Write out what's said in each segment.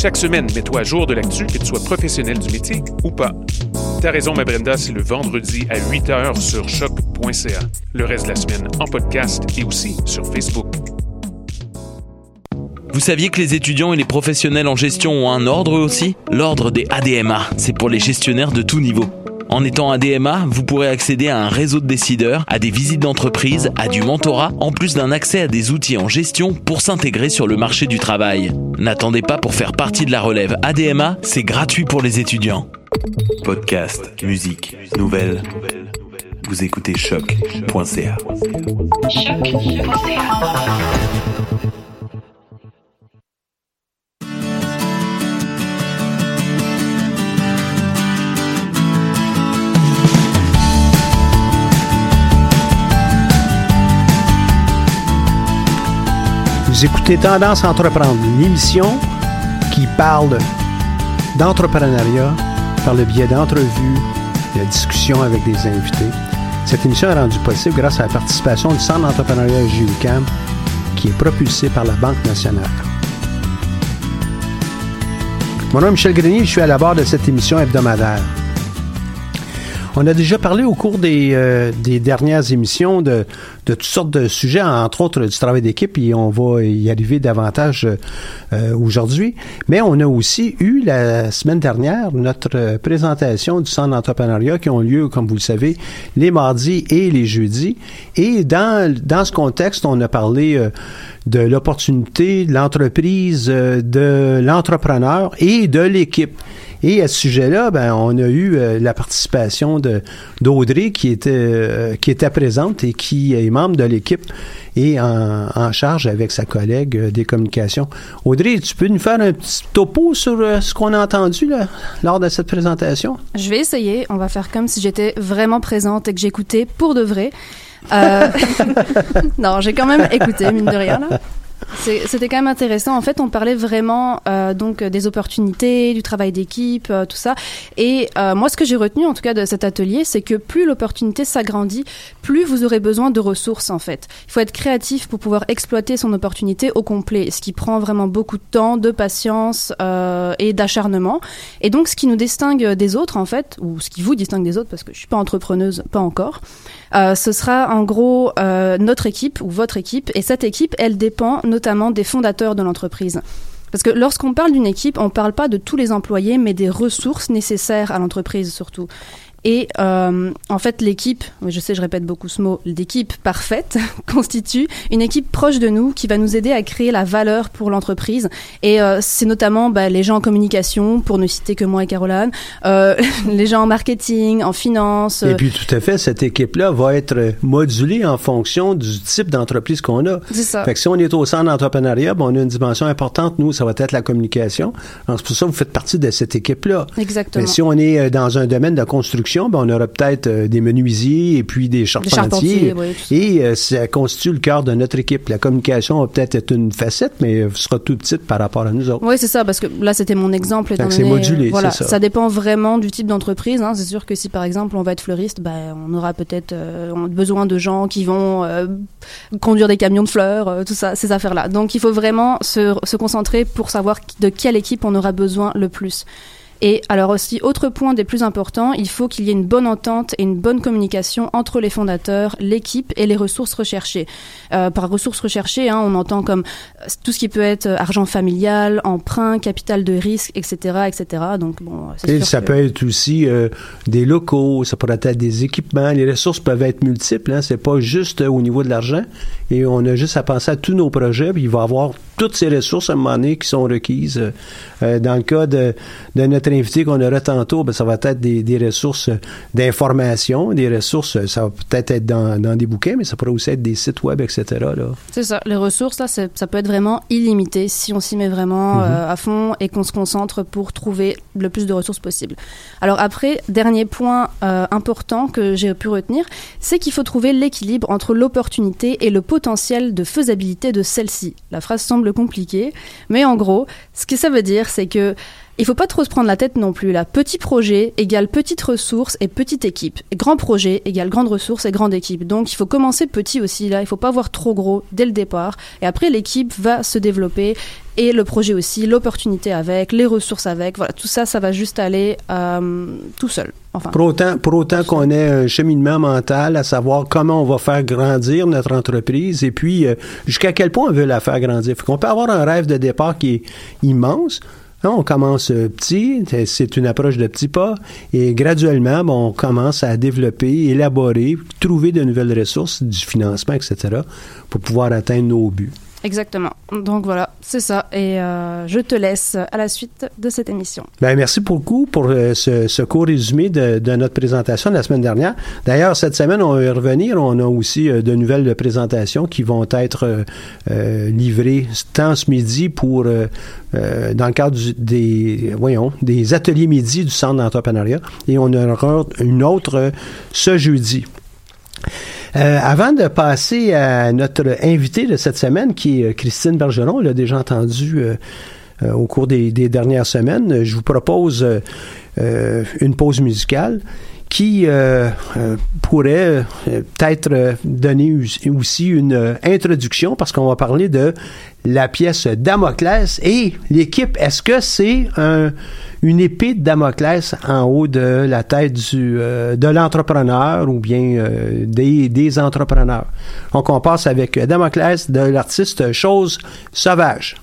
Chaque semaine, mets-toi à jour de l'actu, que tu sois professionnel du métier ou pas. T'as raison, ma Brenda, c'est le vendredi à 8h sur choc.ca. Le reste de la semaine en podcast et aussi sur Facebook. Vous saviez que les étudiants et les professionnels en gestion ont un ordre aussi? L'ordre des ADMA, c'est pour les gestionnaires de tout niveau. En étant ADMA, vous pourrez accéder à un réseau de décideurs, à des visites d'entreprise, à du mentorat, en plus d'un accès à des outils en gestion pour s'intégrer sur le marché du travail. N'attendez pas pour faire partie de la relève ADMA, c'est gratuit pour les étudiants. Podcast, musique, nouvelles. Vous écoutez choc.ca. Vous écoutez Tendance à entreprendre, une émission qui parle d'entrepreneuriat par le biais d'entrevues, de discussions avec des invités. Cette émission est rendue possible grâce à la participation du Centre d'entrepreneuriat JUCAM qui est propulsé par la Banque nationale. Mon nom est Michel Grenier, je suis à la barre de cette émission hebdomadaire. On a déjà parlé au cours des, euh, dernières émissions de, toutes sortes de sujets, entre autres du travail d'équipe, et on va y arriver davantage euh, aujourd'hui. Mais on a aussi eu la semaine dernière notre présentation du centre d'entrepreneuriat qui ont lieu, comme vous le savez, les mardis et les jeudis. Et dans, dans ce contexte, on a parlé euh, de l'opportunité, de l'entreprise, de l'entrepreneur et de l'équipe. Et à ce sujet-là, ben, on a eu euh, la participation de d'Audrey qui était euh, qui était présente et qui est membre de l'équipe et en, charge avec sa collègue euh, des communications. Audrey, tu peux nous faire un petit topo sur ce qu'on a entendu lors de cette présentation? Je vais essayer. On va faire comme si j'étais vraiment présente et que j'écoutais pour de vrai. Non, j'ai quand même écouté, mine de rien. C'était quand même intéressant. En fait, on parlait vraiment euh, donc des opportunités, du travail d'équipe, euh, tout ça. Et euh, moi, ce que j'ai retenu, en tout cas, de cet atelier, c'est que plus l'opportunité s'agrandit, plus vous aurez besoin de ressources. En fait, il faut être créatif pour pouvoir exploiter son opportunité au complet, ce qui prend vraiment beaucoup de temps, de patience euh, et d'acharnement. Et donc, ce qui nous distingue des autres, en fait, ou ce qui vous distingue des autres, parce que je suis pas entrepreneuse, pas encore. Euh, ce sera en gros euh, notre équipe ou votre équipe. Et cette équipe, elle dépend notamment des fondateurs de l'entreprise. Parce que lorsqu'on parle d'une équipe, on ne parle pas de tous les employés, mais des ressources nécessaires à l'entreprise surtout. Et euh, en fait, l'équipe, je sais, je répète beaucoup ce mot, l'équipe parfaite constitue une équipe proche de nous qui va nous aider à créer la valeur pour l'entreprise. Et euh, c'est notamment bah, les gens en communication, pour ne citer que moi et Caroline, euh, les gens en marketing, en finance. Et puis tout à fait, cette équipe-là va être modulée en fonction du type d'entreprise qu'on a. C'est ça. Fait que si on est au centre d'entrepreneuriat, ben, on a une dimension importante. Nous, ça va être la communication. C'est pour ça que vous faites partie de cette équipe-là. Exactement. Mais si on est dans un domaine de construction ben, on aura peut-être euh, des menuisiers et puis des charpentiers. charpentiers, oui, ça. et euh, ça constitue le cœur de notre équipe. La communication va peut-être être une facette, mais euh, sera tout petite par rapport à nous autres. Oui, c'est ça, parce que là, c'était mon exemple. étant donné, modulé, Voilà, c'est ça. dépend vraiment du type d'entreprise. hein. C'est sûr que si, par exemple, on va être fleuriste, ben, on aura peut-être euh, besoin de gens qui vont euh, conduire des camions de fleurs, tout ça, ces affaires-là. Donc, il faut vraiment se, se concentrer pour savoir de quelle équipe on aura besoin le plus. Et alors aussi, autre point des plus importants, il faut qu'il y ait une bonne entente et une bonne communication entre les fondateurs, l'équipe et les ressources recherchées. Euh, par ressources recherchées, hein, on entend comme euh, tout ce qui peut être euh, argent familial, emprunt, capital de risque, etc., etc. Donc bon, c'est Et ça que- peut être aussi euh, des locaux, ça pourrait être des équipements. Les ressources peuvent être multiples. Hein, c'est pas juste euh, au niveau de l'argent. Et on a juste à penser à tous nos projets. Puis il va y avoir toutes ces ressources à un moment donné qui sont requises. Euh, euh, dans le cas de, de notre invité qu'on aura tantôt, ben, ça va être des, des ressources d'information, des ressources, ça va peut-être être dans, dans des bouquins, mais ça pourrait aussi être des sites web, etc. C'est ça. Les ressources, là, ça peut être vraiment illimité si on s'y met vraiment Mhm. euh, à fond et qu'on se concentre pour trouver le plus de ressources possible. Alors après, dernier point euh, important que j'ai pu retenir, c'est qu'il faut trouver l'équilibre entre l'opportunité et le potentiel de faisabilité de celle-ci. La phrase semble compliquée, mais en gros, ce que ça veut dire, c'est que il faut pas trop se prendre la tête non plus. Là, petit projet égale petite ressource et petite équipe. Et grand projet égale grande ressource et grande équipe. Donc, il faut commencer petit aussi. Là, il faut pas voir trop gros dès le départ. Et après, l'équipe va se développer et le projet aussi, l'opportunité avec, les ressources avec. Voilà, tout ça, ça va juste aller euh, tout seul. Enfin, Pour autant, pour autant qu'on ait un cheminement mental à savoir comment on va faire grandir notre entreprise et puis euh, jusqu'à quel point on veut la faire grandir. Fait qu'on peut avoir un rêve de départ qui est immense. On commence euh, petit, c'est une approche de petits pas, et graduellement, on commence à développer, élaborer, trouver de nouvelles ressources, du financement, etc., pour pouvoir atteindre nos buts. Exactement. Donc voilà, c'est ça. Et euh, je te laisse à la suite de cette émission. Ben, merci beaucoup pour euh, ce, ce court résumé de, de notre présentation de la semaine dernière. D'ailleurs, cette semaine, on va revenir. On a aussi euh, de nouvelles présentations qui vont être euh, livrées tant ce midi pour dans le cadre du- des voyons des ateliers midi du centre d'entrepreneuriat et on aura une autre ce jeudi. Euh, avant de passer à notre invité de cette semaine, qui est euh, Christine Bergeron, on l'a déjà entendu euh, euh, au cours des, des dernières semaines, je vous propose euh, une pause musicale qui euh, euh, pourrait peut-être euh, donner us- aussi une introduction parce qu'on va parler de la pièce Damoclès et l'équipe. Est-ce que c'est un- une épée de Damoclès en haut de la tête de l'entrepreneur ou bien des, des entrepreneurs? Donc on passe avec Damoclès de l'artiste Chose Sauvage.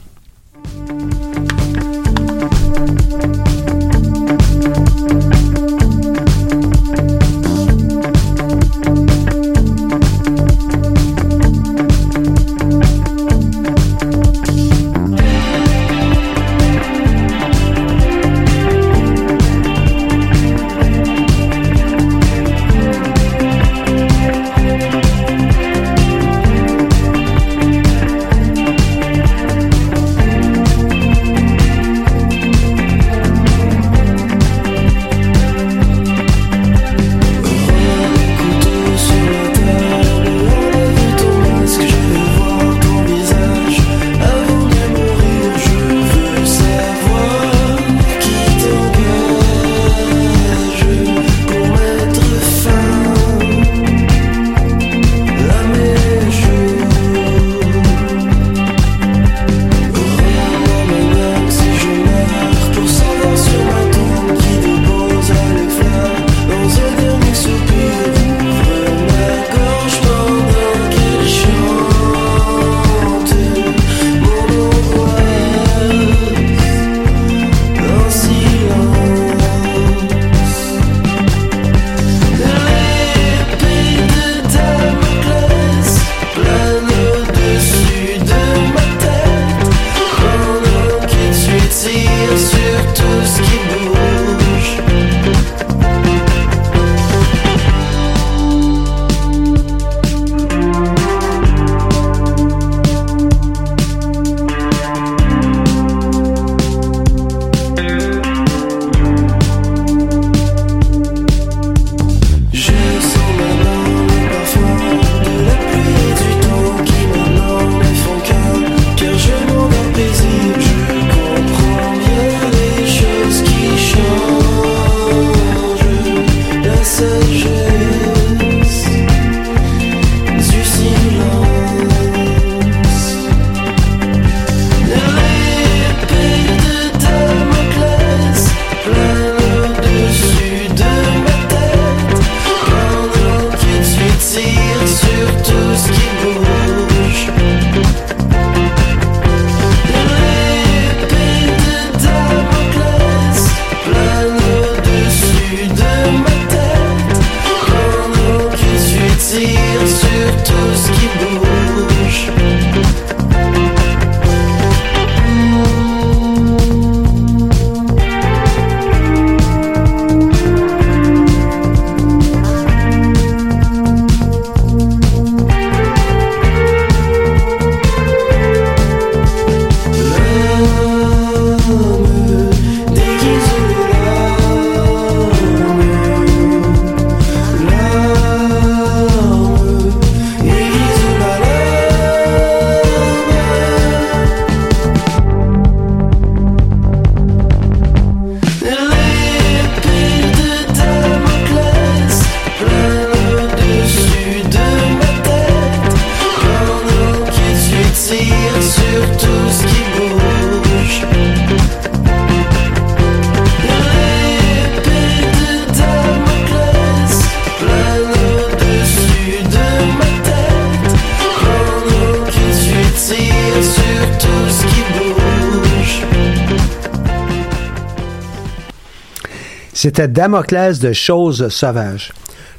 C'était Damoclès de Choses Sauvages.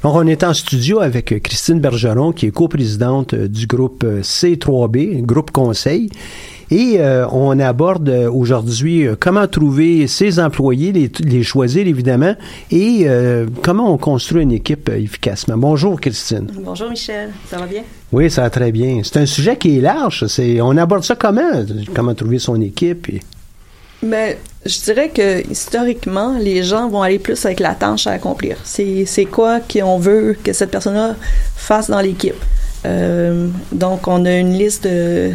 Donc, on est en studio avec Christine Bergeron, qui est coprésidente du groupe C3B, groupe conseil. Et euh, on aborde aujourd'hui euh, comment trouver ses employés, les, les choisir évidemment, et euh, comment on construit une équipe efficacement. Bonjour Christine. Bonjour Michel, ça va bien? Oui, ça va très bien. C'est un sujet qui est large. C'est, on aborde ça comment? Comment trouver son équipe? Et... Ben, je dirais que historiquement, les gens vont aller plus avec la tâche à accomplir. C'est, quoi qu'on veut que cette personne-là fasse dans l'équipe. Euh, donc, on a une liste de,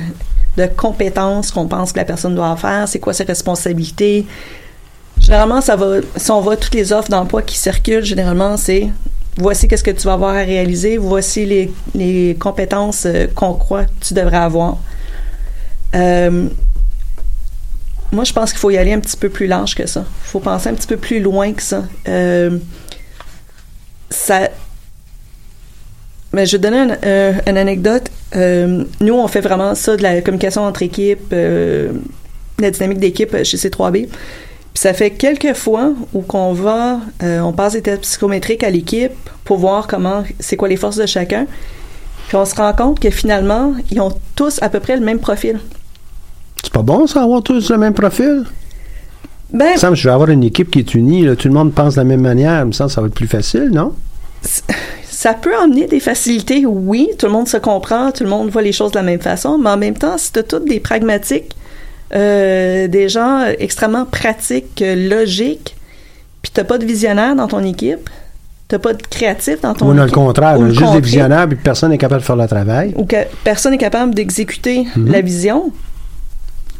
de compétences qu'on pense que la personne doit faire, c'est quoi ses responsabilités? Généralement, ça va, si on voit toutes les offres d'emploi qui circulent, généralement, c'est voici qu'est-ce que tu vas avoir à réaliser, voici les, les compétences euh, qu'on croit que tu devrais avoir. Euh, moi, je pense qu'il faut y aller un petit peu plus large que ça. Il faut penser un petit peu plus loin que ça. Euh, ça mais je vais donner une, euh, une anecdote. Euh, nous, on fait vraiment ça de la communication entre équipes, la dynamique d'équipe chez C3B. Puis ça fait quelques fois où qu'on va, on passe des tests psychométriques à l'équipe pour voir comment, c'est quoi les forces de chacun. Puis on se rend compte que finalement, ils ont tous à peu près le même profil. C'est pas bon, ça, avoir tous le même profil? Ben, Ça me semble que je vais avoir une équipe qui est unie, là, tout le monde pense de la même manière, il me semble que ça va être plus facile, non? ça peut emmener des facilités, oui, tout le monde se comprend, tout le monde voit les choses de la même façon, mais en même temps, si tu toutes des pragmatiques, euh, des gens extrêmement pratiques, logiques, puis t'as pas de visionnaire dans ton équipe, t'as pas de créatif dans ton Ou non, le équipe, contraire, ou le juste des contraire, visionnaires, puis personne n'est capable de faire le travail. ou que personne n'est capable d'exécuter Mhm. la vision,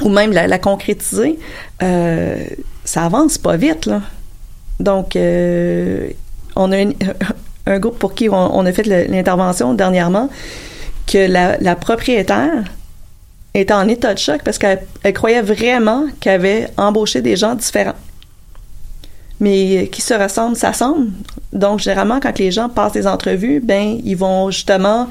ou même la, concrétiser, euh, ça avance pas vite, là. Donc, euh, on a un groupe pour qui on, a fait l'intervention dernièrement, que la, la propriétaire était en état de choc parce qu'elle elle croyait vraiment qu'elle avait embauché des gens différents. Mais qui se ressemblent, s'assemblent. Donc, généralement, quand les gens passent des entrevues, ben, ils vont justement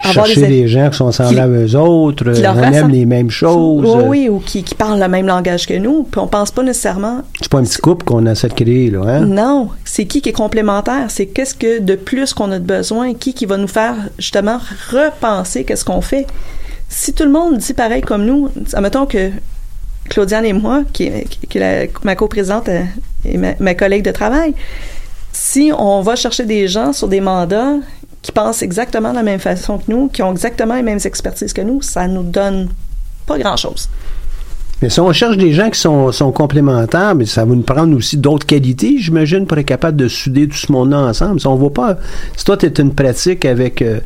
Chercher des des gens qui sont semblables à eux autres, qui euh, leur on aime les mêmes choses. Oui, oui, ou qui, qui parlent le même langage que nous, puis on pense pas nécessairement C'est pas un petit couple qu'on essaie de créer, là, hein? non, c'est qui qui est complémentaire, c'est qu'est-ce que de plus qu'on a de besoin, qui qui va nous faire justement repenser qu'est-ce qu'on fait? Si tout le monde dit pareil comme nous, admettons que Claudiane et moi, qui est, qui est la- ma coprésidente euh, et ma, ma collègue de travail, si on va chercher des gens sur des mandats qui pensent exactement la même façon que nous, qui ont exactement les mêmes expertises que nous, ça nous donne pas grand-chose. Mais si on cherche des gens qui sont, sont complémentaires, mais ça va nous prendre aussi d'autres qualités, j'imagine, pour être capable de souder tout ce monde-là ensemble. Si on voit pas, si toi, tu es une pratique avec, euh,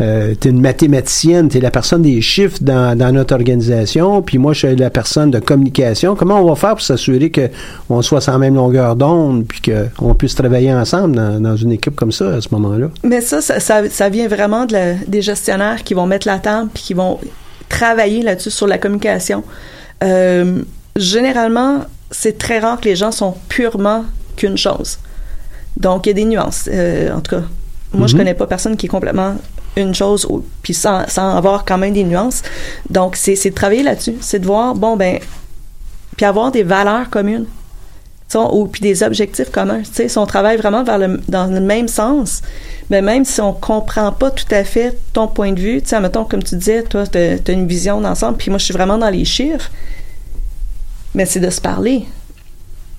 euh, tu es une mathématicienne, tu es la personne des chiffres dans, dans notre organisation, puis moi, je suis la personne de communication, comment on va faire pour s'assurer qu'on soit sur la même longueur d'onde, puis qu'on puisse travailler ensemble dans, dans une équipe comme ça à ce moment-là? Mais ça, ça, ça, ça vient vraiment de la- des gestionnaires qui vont mettre la table puis qui vont travailler là-dessus sur la communication. Euh, généralement, c'est très rare que les gens sont purement qu'une chose. Donc, il y a des nuances. Euh, en tout cas, moi, je Mhm. connais pas personne qui est complètement une chose, puis sans, sans avoir quand même des nuances. Donc, c'est c'est de travailler là-dessus. C'est de voir, bon, ben, puis avoir des valeurs communes. Ou puis des objectifs communs. Si on travaille vraiment dans le même sens, mais même si on comprend pas tout à fait ton point de vue, tu mettons, comme tu disais, toi, tu as, une vision d'ensemble, puis moi, je suis vraiment dans les chiffres, mais c'est de se parler.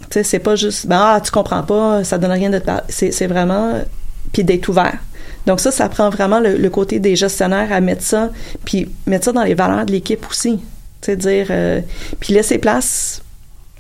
Tu c'est pas juste, ben, ah, tu comprends pas, ça donne rien de te parler. C'est vraiment, puis d'être ouvert. Donc ça, ça prend vraiment le, le côté des gestionnaires à mettre ça, puis mettre ça dans les valeurs de l'équipe aussi. Tu sais, dire, euh, puis laisser place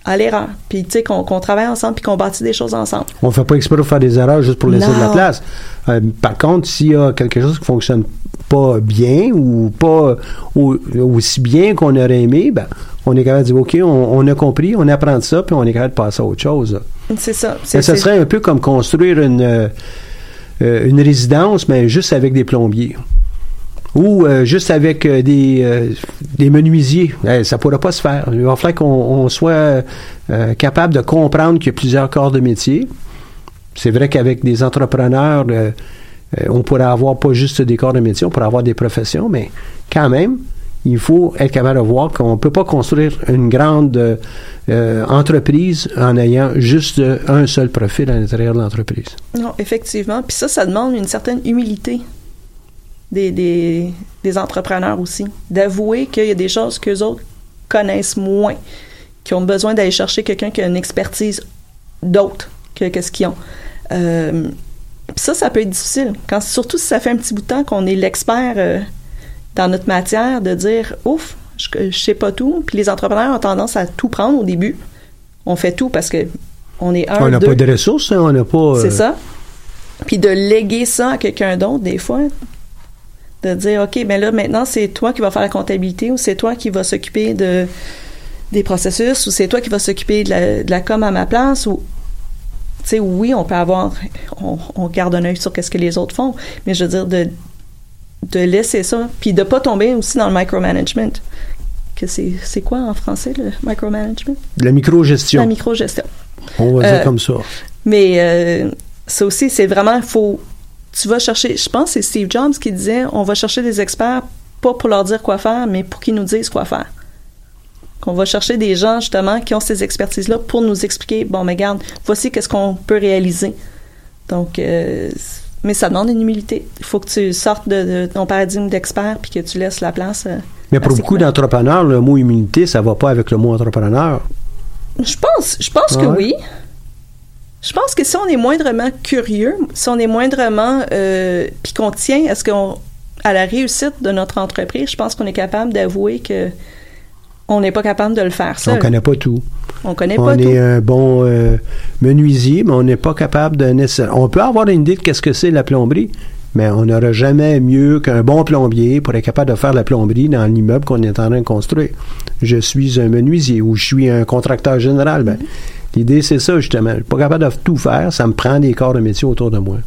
à l'erreur. Puis, tu sais, qu'on travaille ensemble puis qu'on bâtit des choses ensemble. On ne fait pas exprès pour faire des erreurs juste pour laisser de la place. Euh, par contre, s'il y a quelque chose qui fonctionne pas bien ou pas au- aussi bien qu'on aurait aimé, ben, on est capable de dire, OK, on, on a compris, on apprend de ça, puis on est capable de passer à autre chose. C'est ça. Ce serait un peu comme construire une, euh, une résidence, mais juste avec des plombiers. Ou euh, juste avec euh, des, euh, des menuisiers. Eh, ça ne pourra pas se faire. Il va falloir qu'on on soit capable de comprendre qu'il y a plusieurs corps de métier. C'est vrai qu'avec des entrepreneurs, on pourrait avoir pas juste des corps de métier, on pourrait avoir des professions, mais quand même, il faut être capable de voir qu'on ne peut pas construire une grande entreprise en ayant juste un seul profil à l'intérieur de l'entreprise. Non, effectivement. Puis ça, ça demande une certaine humilité des, des, des entrepreneurs aussi. D'avouer qu'il y a des choses qu'eux autres connaissent moins, qui ont besoin d'aller chercher quelqu'un qui a une expertise d'autre que, que ce qu'ils ont. Euh, ça, ça peut être difficile. Quand, surtout si ça fait un petit bout de temps qu'on est l'expert euh, dans notre matière, de dire ouf, je, je sais pas tout. Puis les entrepreneurs ont tendance à tout prendre au début. On fait tout parce que on est un. On n'a pas de ressources, hein, on n'a pas. euh, C'est ça. Puis de léguer ça à quelqu'un d'autre, des fois. De dire, OK, ben là, maintenant, c'est toi qui vas faire la comptabilité ou c'est toi qui vas s'occuper de, des processus ou c'est toi qui vas s'occuper de la, de la com à ma place ou. Tu sais, oui, on peut avoir. On, on garde un œil sur qu'est-ce que les autres font, mais je veux dire, de, de laisser ça. Puis de pas tomber aussi dans le micromanagement. Que c'est, quoi en français, le micromanagement? La microgestion. La microgestion. on va Euh, dire comme ça. Mais euh, ça aussi, c'est vraiment, faut, tu vas chercher, je pense que c'est Steve Jobs qui disait, on va chercher des experts, pas pour leur dire quoi faire, mais pour qu'ils nous disent quoi faire. Qu'on va chercher des gens, justement, qui ont ces expertises-là pour nous expliquer, bon, mais regarde, voici qu'est-ce qu'on peut réaliser. Donc, euh, mais ça demande une humilité. Il faut que tu sortes de, de ton paradigme d'expert puis que tu laisses la place. euh, Mais pour beaucoup d'entrepreneurs, le mot humilité, ça va pas avec le mot entrepreneur. Je pense, je pense que Ouais? oui. Je pense que si on est moindrement curieux, si on est moindrement euh, puis qu'on tient à ce qu'on à la réussite de notre entreprise, je pense qu'on est capable d'avouer que on n'est pas capable de le faire On seul. connaît pas tout. On connaît on pas est tout. un bon euh, menuisier, mais on n'est pas capable de nécessaire- On peut avoir une idée de qu'est-ce que c'est la plomberie, mais on n'aura jamais mieux qu'un bon plombier pour être capable de faire la plomberie dans l'immeuble qu'on est en train de construire. Je suis un menuisier ou je suis un contracteur général. Ben, L'idée, c'est ça, justement. Je suis pas capable de tout faire. Ça me prend des corps de métier autour de moi.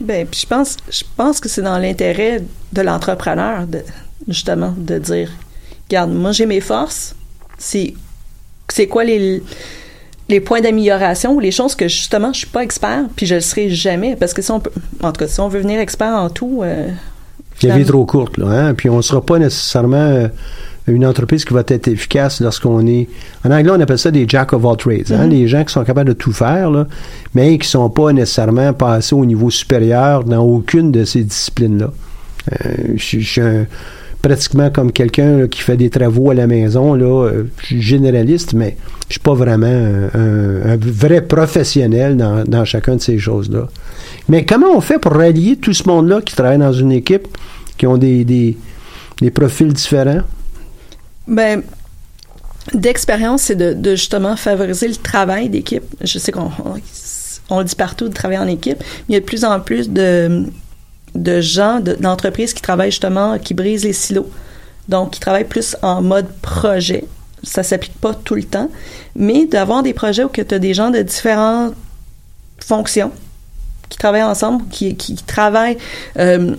Ben, puis je pense, je pense que c'est dans l'intérêt de l'entrepreneur, de, justement, de dire, regarde, moi j'ai mes forces, c'est, c'est quoi les, les points d'amélioration ou les choses que justement je suis pas expert, puis je le serai jamais, parce que si on peut, en tout cas, si on veut venir expert en tout, euh, La vie est trop courte, là. Hein? Puis on ne sera pas nécessairement euh, une entreprise qui va être efficace lorsqu'on est. En anglais, on appelle ça des jack of all trades. Hein? Les gens qui sont capables de tout faire, là, mais qui ne sont pas nécessairement passés au niveau supérieur dans aucune de ces disciplines-là. Euh, je suis pratiquement comme quelqu'un qui fait des travaux à la maison. Là, euh, je suis généraliste, mais je suis pas vraiment un, un- un vrai professionnel dans, dans chacun de ces choses-là. Mais comment on fait pour rallier tout ce monde-là qui travaille dans une équipe, qui ont des, des, des profils différents? Ben, d'expérience, c'est de, justement favoriser le travail d'équipe. Je sais qu'on on, le dit partout de travailler en équipe, mais il y a de plus en plus de, de gens, de- d'entreprises qui travaillent justement, qui brisent les silos. Donc, qui travaillent plus en mode projet. Ça s'applique pas tout le temps, mais d'avoir des projets où tu as des gens de différentes fonctions qui travaillent ensemble, qui, qui travaillent euh,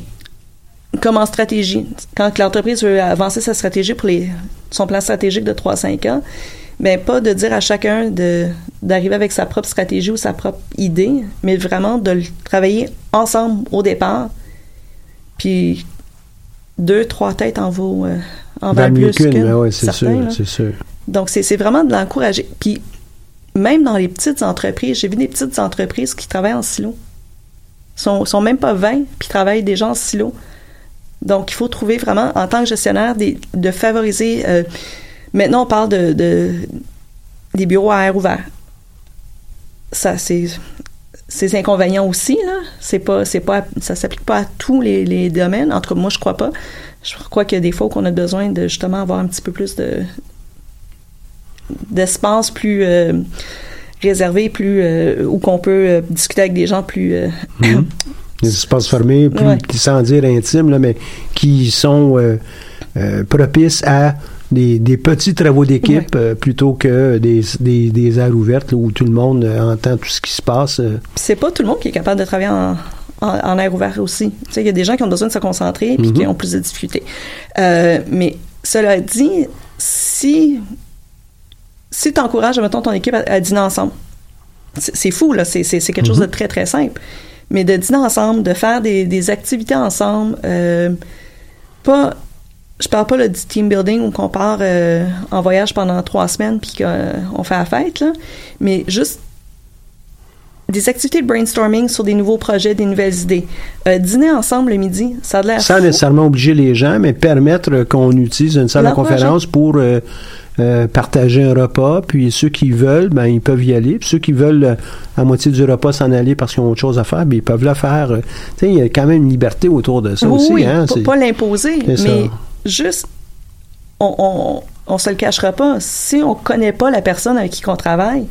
comme en stratégie. Quand l'entreprise veut avancer sa stratégie pour les, son plan stratégique de 3-5 ans, mais pas de dire à chacun de d'arriver avec sa propre stratégie ou sa propre idée, mais vraiment de le travailler ensemble au départ. Puis deux, trois têtes en vaut, euh, en plus qu'une, ouais, c'est sûr, là. c'est sûr. Donc, c'est c'est vraiment de l'encourager. Puis, même dans les petites entreprises, j'ai vu des petites entreprises qui travaillent en silo. Ils sont, sont même pas 20, puis travaillent déjà en silo. Donc, il faut trouver vraiment, en tant que gestionnaire, de favoriser. euh, maintenant, on parle de, de- des bureaux à air ouvert. Ça, c'est ces inconvénients aussi là c'est pas c'est pas ça s'applique pas à tous les, les domaines en tout cas moi je crois pas je crois qu'il y a des fois qu'on a besoin de justement avoir un petit peu plus de d'espace plus euh, réservé plus euh, où qu'on peut discuter avec des gens plus Mhm. Des espaces fermés, plus, Ouais. sans dire intimes, là, mais qui sont euh, euh, propices à des, des petits travaux d'équipe euh, plutôt que des, des, des aires ouvertes là, où tout le monde entend tout ce qui se passe. c'est pas tout le monde qui est capable de travailler en, en, en air ouvert aussi. Tu sais, il y a des gens qui ont besoin de se concentrer puis qui Mhm. ont plus de difficultés. Mais cela dit, si si tu encourages, mettons, ton équipe à, à dîner ensemble, c'est fou, là. C'est quelque chose de très, très simple. Mais de dîner ensemble, de faire des, des activités ensemble, euh, pas je parle pas là, du team building où qu'on part euh, en voyage pendant trois semaines puis qu'on fait la fête, là, mais juste des activités de brainstorming sur des nouveaux projets, des nouvelles idées. Euh, dîner ensemble le midi, ça a l'air Sans fou. nécessairement obliger les gens, mais permettre qu'on utilise une salle de conférence pour euh, euh, partager un repas. Puis ceux qui veulent, ben, ils peuvent y aller. Puis ceux qui veulent, euh, à moitié du repas, s'en aller parce qu'ils ont autre chose à faire, ben, ils peuvent le faire. Euh, Tu sais, il y a quand même une liberté autour de ça oui, aussi. oui, hein, pas, c'est- pas l'imposer, ça. mais juste, on, on, on se le cachera pas. Si on connaît pas la personne avec qui on travaille,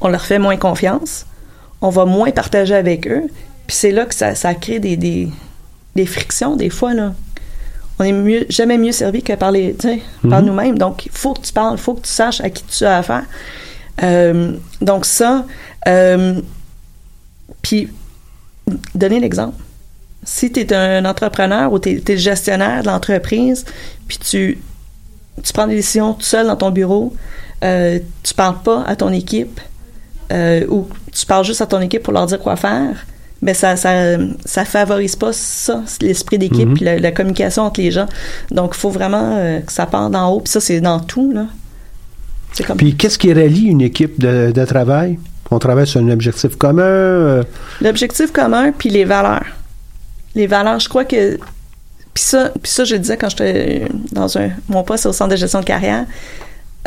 on leur fait moins confiance, on va moins partager avec eux, puis c'est là que ça, ça crée des, des, des frictions des fois là. On est mieux, jamais mieux servi que par les, par Mhm. nous-mêmes. Donc, il faut que tu parles, il faut que tu saches à qui tu as affaire. Euh, donc ça, euh, puis donner l'exemple si tu es un entrepreneur ou tu es, le gestionnaire de l'entreprise, puis tu, tu prends des décisions tout seul dans ton bureau, euh, tu parles pas à ton équipe, euh, ou tu parles juste à ton équipe pour leur dire quoi faire, ben ça ça ça favorise pas ça, l'esprit d'équipe puis la, la communication entre les gens. Donc il faut vraiment euh, que ça parte d'en haut, puis ça c'est dans tout là. Comme Puis qu'est-ce qui relie une équipe de, de travail? On travaille sur un objectif commun. euh, L'objectif commun, puis les valeurs. Les valeurs, je crois que. Puis ça, puis ça, je le disais quand j'étais dans un, mon poste au centre de gestion de carrière,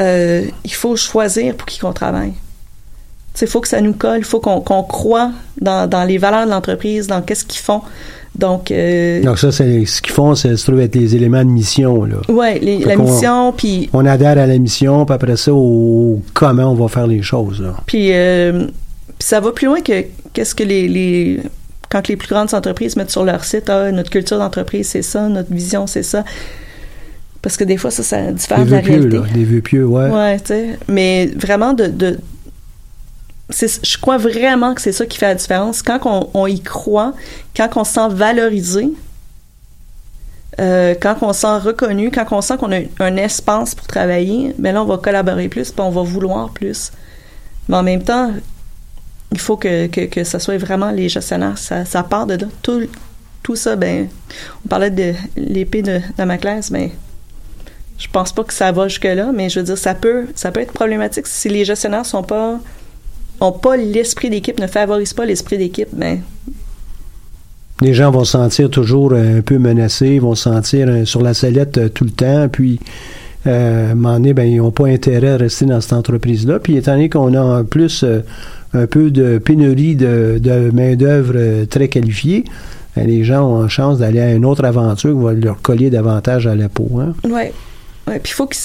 euh, il faut choisir pour qui qu'on travaille. Il faut que ça nous colle, il faut qu'on croit dans, dans les valeurs de l'entreprise, dans qu'est-ce qu'ils font. Donc, euh, Donc ça, c'est ce qu'ils font, c'est se trouve être les éléments de mission. Fait la mission, puis On adhère à la mission, puis après ça, au comment on va faire les choses. Puis, euh, ça va plus loin que qu'est-ce que les, les quand les plus grandes entreprises mettent sur leur site, ah, notre culture d'entreprise c'est ça, notre vision c'est ça. Parce que des fois ça, ça diffère Des de la vœux pieux, réalité. là. Des vœux pieux, ouais. Ouais, tu sais. Mais vraiment de, je crois vraiment que c'est ça qui fait la différence. Quand on, y croit, quand on se sent valorisé, euh, quand on se sent reconnu, quand on sent qu'on a un espace pour travailler, mais là, on va collaborer plus, puis on va vouloir plus. Mais en même temps, il faut que, que, que ce soit vraiment les gestionnaires. Ça, ça part de là. Tout, tout ça, ben, on parlait de l'épée de Damoclès, mais je pense pas que ça va jusque-là, mais je veux dire, ça peut, ça peut être problématique si les gestionnaires sont pas, ont pas l'esprit d'équipe, ne favorisent pas l'esprit d'équipe, ben, Les gens vont se sentir toujours euh, un peu menacés, vont se sentir euh, sur la sellette euh, tout le temps, puis euh, à un moment donné, ben, ils n'ont pas intérêt à rester dans cette entreprise-là. Puis étant donné qu'on a en plus euh, un peu de pénurie de, de main-d'œuvre euh, très qualifiée, ben, les gens ont chance d'aller à une autre aventure qui va leur coller davantage à la peau. Hein? ouais. Ouais, puis il faut que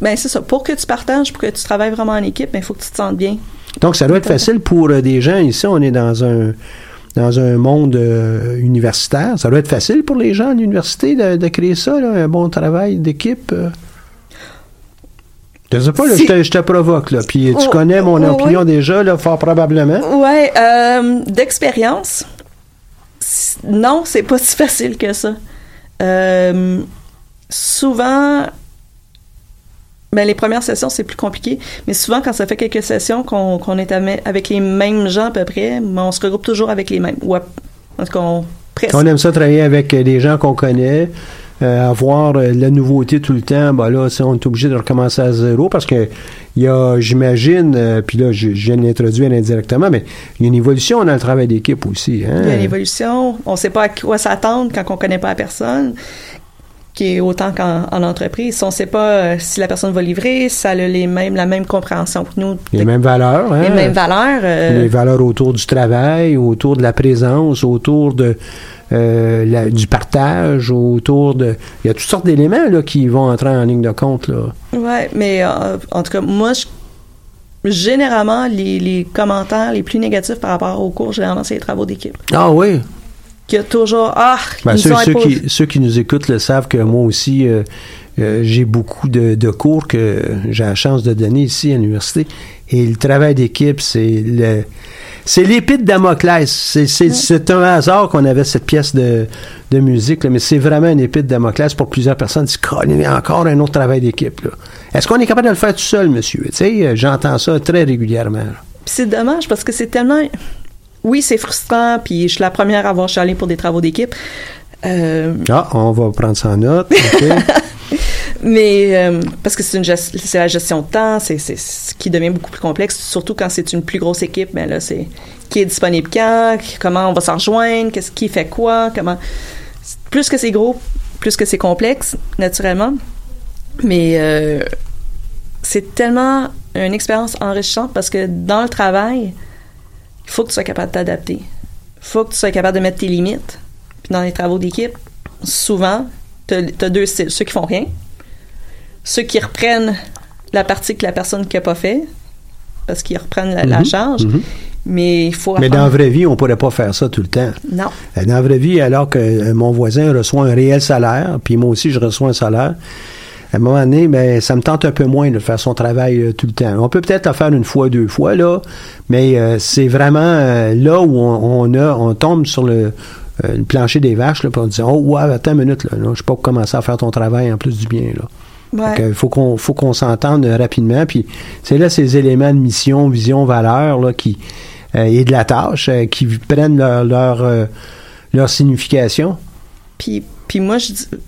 ben c'est ça, pour que tu partages, pour que tu travailles vraiment en équipe, ben il faut que tu te sentes bien. Donc, ça doit être facile pour euh, des gens. Ici, on est dans un dans un monde euh, universitaire. Ça doit être facile pour les gens à l'université de, de créer ça, là, un bon travail d'équipe. euh. Je sais pas, là, je, te, je te provoque, là. Puis tu Oh, connais mon oh, opinion déjà, là, fort probablement. Ouais, euh, d'expérience, non, c'est pas si facile que ça. Souvent, ben, les premières sessions, c'est plus compliqué, mais souvent, quand ça fait quelques sessions qu'on qu'on est avec les mêmes gens à peu près, ben, on se regroupe toujours avec les mêmes. Ou à- en tout cas, on, presque. On aime ça travailler avec euh, des gens qu'on connaît, euh, avoir euh, la nouveauté tout le temps. Ben là, on est obligé de recommencer à zéro parce que il y a, j'imagine, euh, puis là, je, je viens de l'introduire indirectement, mais il y a une évolution dans le travail d'équipe aussi. Hein? Il y a une évolution. On ne sait pas à quoi s'attendre quand on ne connaît pas la personne, qui est autant qu'en en entreprise. On ne sait pas euh, si la personne va livrer, si elle a les mêmes, la même compréhension que nous. Les mêmes valeurs. Hein? les mêmes valeurs. euh, Les valeurs autour du travail, autour de la présence, autour de euh, la- du partage, autour de... Il y a toutes sortes d'éléments là, qui vont entrer en ligne de compte. Là. Ouais, mais euh, en tout cas, moi, je- généralement, les, les commentaires les plus négatifs par rapport au cours, généralement, c'est les travaux d'équipe. Ah oui, Il y a toujours, ah, Ben, ceux, ceux qui, ceux qui nous écoutent le savent que moi aussi, euh, euh, j'ai beaucoup de, de cours que j'ai la chance de donner ici à l'université. Et le travail d'équipe, c'est le c'est l'épée de Damoclès. C'est, c'est, c'est un hasard qu'on avait cette pièce de, de musique, là, mais c'est vraiment une épée de Damoclès pour plusieurs personnes. A encore un autre travail d'équipe. Est-ce qu'on est capable de le faire tout seul, monsieur? Euh, j'entends ça très régulièrement. c'est dommage parce que c'est tellement. Oui, c'est frustrant, puis je suis la première à avoir chialé pour des travaux d'équipe. Euh, Ah, on va prendre ça en note. Mais euh, parce que c'est gest- la gestion de temps, c'est ce qui devient beaucoup plus complexe, surtout quand c'est une plus grosse équipe. Mais là, c'est qui est disponible quand, comment on va s'en rejoindre, qu'est-ce qui fait quoi, comment. Plus que c'est gros, plus que c'est complexe, naturellement. Mais euh, c'est tellement une expérience enrichissante parce que dans le travail, il faut que tu sois capable de t'adapter. Il faut que tu sois capable de mettre tes limites. Puis dans les travaux d'équipe, souvent, tu as, deux styles. Ceux qui font rien, ceux qui reprennent la partie que la personne qui n'a pas fait, parce qu'ils reprennent la, la Mhm, charge. mhm. Mais il faut Mais dans la vraie vie, on pourrait pas faire ça tout le temps. Non. Dans la vraie vie, alors que euh, mon voisin reçoit un réel salaire, puis moi aussi je reçois un salaire, à un moment donné, ben, ça me tente un peu moins de faire son travail euh, tout le temps. On peut peut-être le faire une fois, deux fois, là, mais euh, c'est vraiment euh, là où on, on a, on tombe sur le, euh, le plancher des vaches, là, on dit, oh, ouais, attends une minute, là, là, je sais pas commencer à faire ton travail en plus du bien, là. Ouais. Fait que faut qu'on faut qu'on s'entende euh, rapidement. Puis c'est là ces éléments de mission, vision, valeur là, qui euh, et de la tâche qui prennent leur leur, leur signification. Puis, puis moi, je dis- pour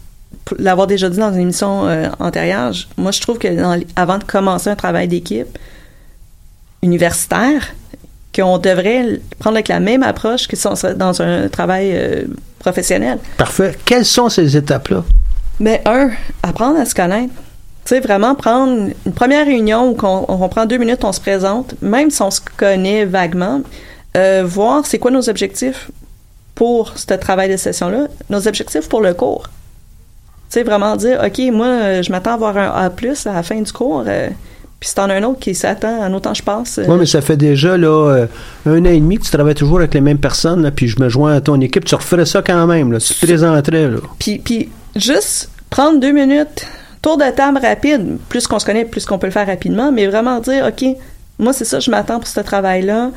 l'avoir déjà dit dans une émission euh, antérieure, je- moi, je trouve que dans avant de commencer un travail d'équipe universitaire, qu'on devrait prendre avec la même approche que si on serait dans un travail euh, professionnel. Parfait. Quelles sont ces étapes-là? Mais un, apprendre à se connaître. Tu sais, vraiment prendre une première réunion où on, on prend deux minutes, on se présente, même si on se connaît vaguement, euh, voir c'est quoi nos objectifs pour ce travail de session-là, nos objectifs pour le cours. Tu sais, vraiment dire, OK, moi, euh, je m'attends à avoir un A+, à la fin du cours, euh, puis si t'en as un autre qui s'attend, en autant je passe. euh, Oui, mais ça fait déjà là euh, un an et demi que tu travailles toujours avec les mêmes personnes, là, puis je me joins à ton équipe. Tu referais ça quand même, là. Tu te présenterais, là. Puis, puis juste prendre deux minutes, tour de table rapide, plus qu'on se connaît, plus qu'on peut le faire rapidement, mais vraiment dire, OK, moi, c'est ça, je m'attends pour ce travail-là,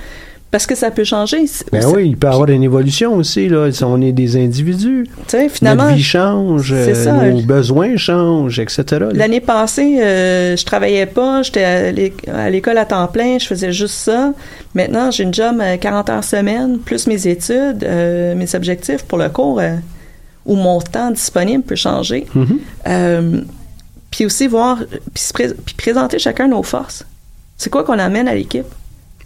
parce que ça peut changer. Ben oui, il peut y avoir une évolution aussi, là. On est des individus. Finalement, Notre vie change, c'est euh, ça. nos besoins changent, etc. l'année passée, euh, je travaillais pas, j'étais à l'é- à l'école à temps plein, je faisais juste ça. Maintenant, j'ai une job à 40 heures semaine, plus mes études, euh, mes objectifs pour le cours, euh, où mon temps disponible peut changer. Mhm. Euh, puis aussi voir, puis, se pré- puis présenter chacun nos forces. C'est quoi qu'on amène à l'équipe?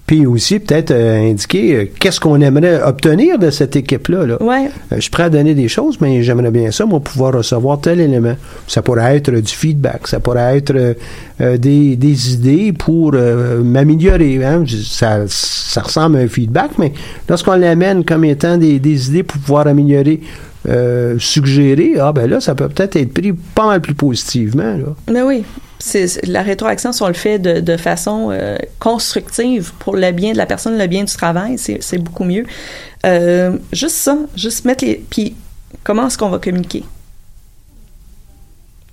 Puis aussi, peut-être euh, indiquer euh, qu'est-ce qu'on aimerait obtenir de cette équipe-là. Là. Ouais. Euh, je suis prêt à donner des choses, mais j'aimerais bien ça, moi, pouvoir recevoir tel élément. Ça pourrait être du feedback, ça pourrait être des, des idées pour m'améliorer. Hein? Ça, ça ressemble à un feedback, mais lorsqu'on l'amène comme étant des, des idées pour pouvoir améliorer, euh, suggérer, ah ben là, ça peut peut-être être pris pas mal plus positivement. Là. Mais oui, la rétroaction, si on le fait de, façon euh, constructive pour le bien de la personne, le bien du travail, c'est beaucoup mieux. Euh, juste ça, juste mettre les. Puis, comment est-ce qu'on va communiquer?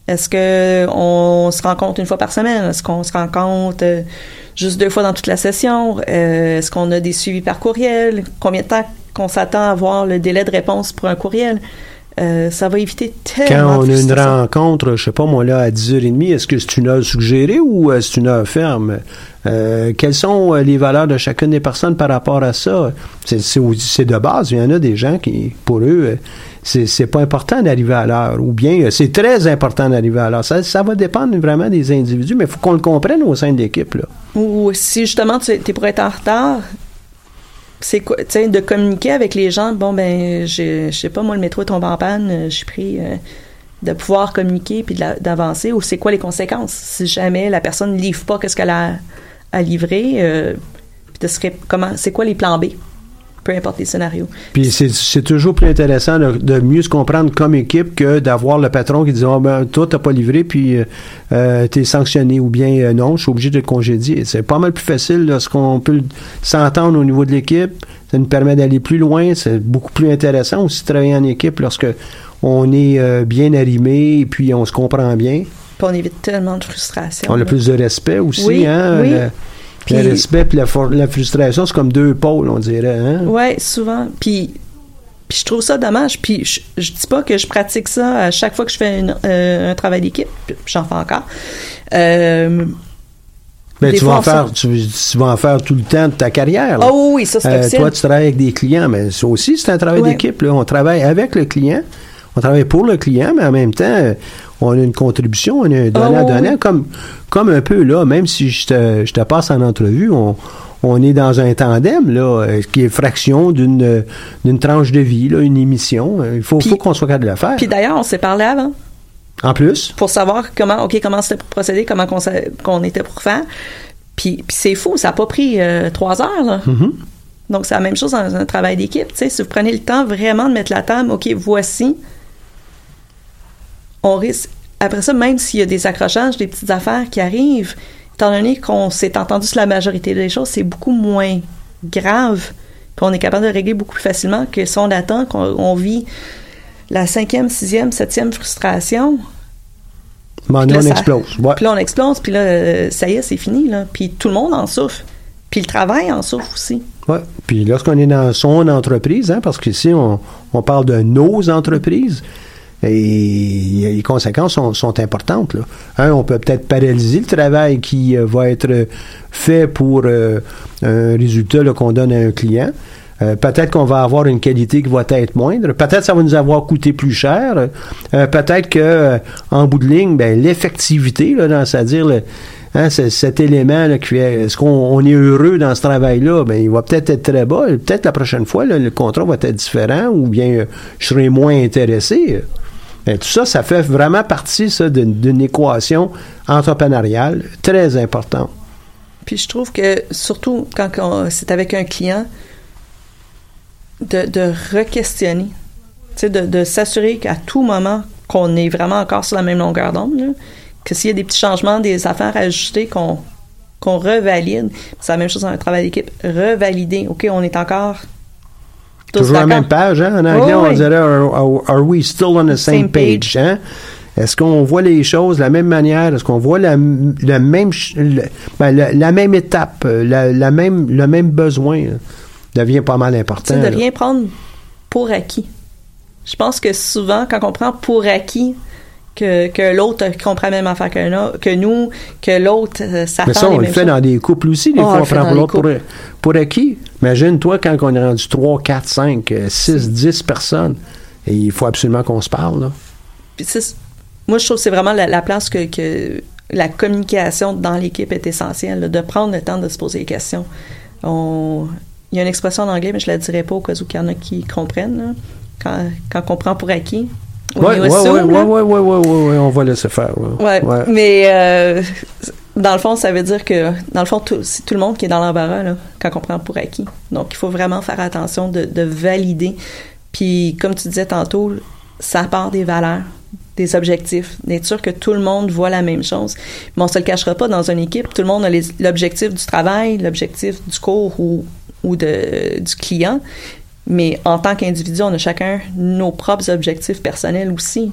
Est-ce que on se rencontre une fois par semaine? Est-ce qu'on se rencontre euh, juste deux fois dans toute la session? Est-ce qu'on a des suivis par courriel? Combien de temps qu'on s'attend à avoir le délai de réponse pour un courriel? Euh, ça va éviter tellement Quand on a une rencontre, je sais pas moi là, à 10h30, est-ce que c'est une heure suggérée ou euh, c'est une heure ferme? Euh, quelles sont euh, les valeurs de chacune des personnes par rapport à ça? C'est, de base. Il y en a des gens qui, pour eux, c'est, pas important d'arriver à l'heure. Ou bien c'est très important d'arriver à l'heure. Ça, ça va dépendre vraiment des individus, mais il faut qu'on le comprenne au sein de l'équipe. Ou si justement tu es pour être en retard, c'est quoi, de communiquer avec les gens. Bon, ben, je sais pas, moi, le métro est tombé en panne, euh, je suis pris. euh, de pouvoir communiquer puis d'avancer ou c'est quoi les conséquences? Si jamais la personne ne livre pas qu'est-ce qu'elle a à livrer euh, puis de se comment c'est quoi les plans B? Peu importe les scénarios Puis c'est, toujours plus intéressant de, de mieux se comprendre comme équipe que d'avoir le patron qui dit oh, ben, toi, t'as pas livré, puis euh, euh, t'es sanctionné, ou bien euh, non, je suis obligé de te congédier. C'est pas mal plus facile lorsqu'on peut s'entendre au niveau de l'équipe. Ça nous permet d'aller plus loin. C'est beaucoup plus intéressant aussi de travailler en équipe lorsque on est euh, bien arrimé et puis on se comprend bien. puis on évite tellement de frustration On a là. plus de respect aussi. Oui, hein? oui. Le, le respect puis la, frustration, c'est comme deux pôles, on dirait. Hein? Ouais, souvent. Puis, puis je trouve ça dommage. Puis je, je dis pas que je pratique ça à chaque fois que je fais une- euh, un travail d'équipe. J'en fais encore. Euh, Ben, tu, vas en faire, tu, tu vas en faire tout le temps de ta carrière. là. oh oui, ça c'est Euh, toi, tu travailles avec des clients, mais ça aussi, c'est un travail Ouais. d'équipe. On travaille avec le client, on travaille pour le client, mais en même temps, on a une contribution, on a un donnant-donnant, oui. comme, comme un peu là, même si je te, je te passe en entrevue, on, on est dans un tandem, là, euh, qui est fraction d'une d'une tranche de vie, là, une émission. Il faut, faut qu'on soit capable de le faire. Puis d'ailleurs, on s'est parlé avant en plus, pour savoir comment, OK, comment c'était pour procéder, comment qu'on, qu'on était pour faire. Puis, puis c'est fou, ça n'a pas pris euh, trois heures, là. Mhm. Donc, c'est la même chose dans un travail d'équipe. Tu sais, si vous prenez le temps vraiment de mettre la table, OK, voici, on risque. Après ça, même s'il y a des accrochages, des petites affaires qui arrivent, étant donné qu'on s'est entendu sur la majorité des choses, c'est beaucoup moins grave. Puis on est capable de régler beaucoup plus facilement que si on attend qu'on on vit la cinquième, sixième, septième frustration. Là, on ça- explose. Ouais. Puis là, on explose, puis là, euh, ça y est, c'est fini. Là. Puis tout le monde en souffre. Puis le travail en souffre aussi. Ouais. Puis lorsqu'on est dans son entreprise, hein, parce qu'ici, on, on parle de nos entreprises, et les conséquences sont, importantes. Là. Un, on peut peut-être paralyser le travail qui euh, va être fait pour euh, un résultat qu'on donne à un client. Euh, peut-être qu'on va avoir une qualité qui va être moindre. Peut-être ça va nous avoir coûté plus cher. Euh, peut-être que en bout de ligne, ben, l'effectivité, c'est-à-dire hein, cet élément là, qui fait est-ce qu'on on est heureux dans ce travail-là, ben, il va peut-être être très bas. Peut-être la prochaine fois, là, le contrat va être différent ou bien je serai moins intéressé. Ben, tout ça, ça fait vraiment partie d'une, équation entrepreneuriale très importante. Puis je trouve que, surtout quand c'est avec un client, de, de re-questionner. De, de s'assurer qu'à tout moment, qu'on est vraiment encore sur la même longueur d'onde, que s'il y a des petits changements, des affaires à ajuster, qu'on qu'on revalide. C'est la même chose dans un travail d'équipe. Revalider. OK, on est encore tous Toujours la même page, hein? En anglais, Oui, on oui. dirait are, are- we still on the same, Same page? page. Hein? Est-ce qu'on voit les choses de la même manière? Est-ce qu'on voit la, la même ben, la, la même étape, euh, la, même, le même besoin euh, devient pas mal Tu important. sais, de là. rien prendre pour acquis. Je pense que souvent, quand on prend pour acquis que, que l'autre comprend la même affaire que, que nous, que l'autre euh, Mais ça, on le fait choses. dans des couples aussi. Des Oh, on fois, on prend pour l'autre pour, acquis. Imagine-toi quand on est rendu 3, 4, 5, 6, 10 personnes. Et il faut absolument qu'on se parle. Là. Puis moi, je trouve que c'est vraiment la, la place que, que la communication dans l'équipe est essentielle, là, de prendre le temps de se poser les questions. On- Il y a une expression en anglais, mais je la dirai pas au cas où il y en a qui comprennent. là. Quand, quand on prend pour acquis. Là? oui, oui, oui, oui, on va laisser faire. ouais. Ouais, Ouais. mais euh, dans le fond, ça veut dire que, dans le fond, c'est tout le monde qui est dans l'embarras, là, quand on prend pour acquis. Donc, il faut vraiment faire attention de, de valider. Puis, comme tu disais tantôt, ça part des valeurs, des objectifs, d'être sûr que tout le monde voit la même chose. Mais on se le cachera pas dans une équipe. Tout le monde a l'objectif du travail, l'objectif du cours ou, ou de, du client. Mais en tant qu'individu, on a chacun nos propres objectifs personnels aussi.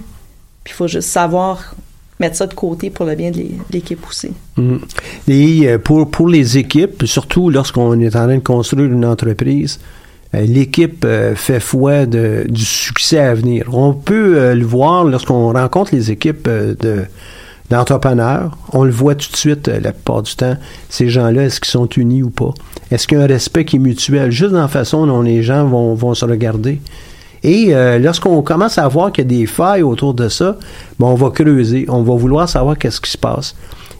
Puis il faut juste savoir mettre ça de côté pour le bien de l'é- de l'équipe aussi. Mhm. Et euh, pour, pour les équipes, surtout lorsqu'on est en train de construire une entreprise, euh, l'équipe euh, fait foi de, du succès à venir. On peut le voir lorsqu'on rencontre les équipes de d'entrepreneurs, on le voit tout de suite euh, la plupart du temps, ces gens-là, est-ce qu'ils sont unis ou pas? Est-ce qu'il y a un respect qui est mutuel? Juste dans la façon dont les gens vont, se regarder. Et euh, lorsqu'on commence à voir qu'il y a des failles autour de ça, ben, on va creuser, on va vouloir savoir qu'est-ce qui se passe.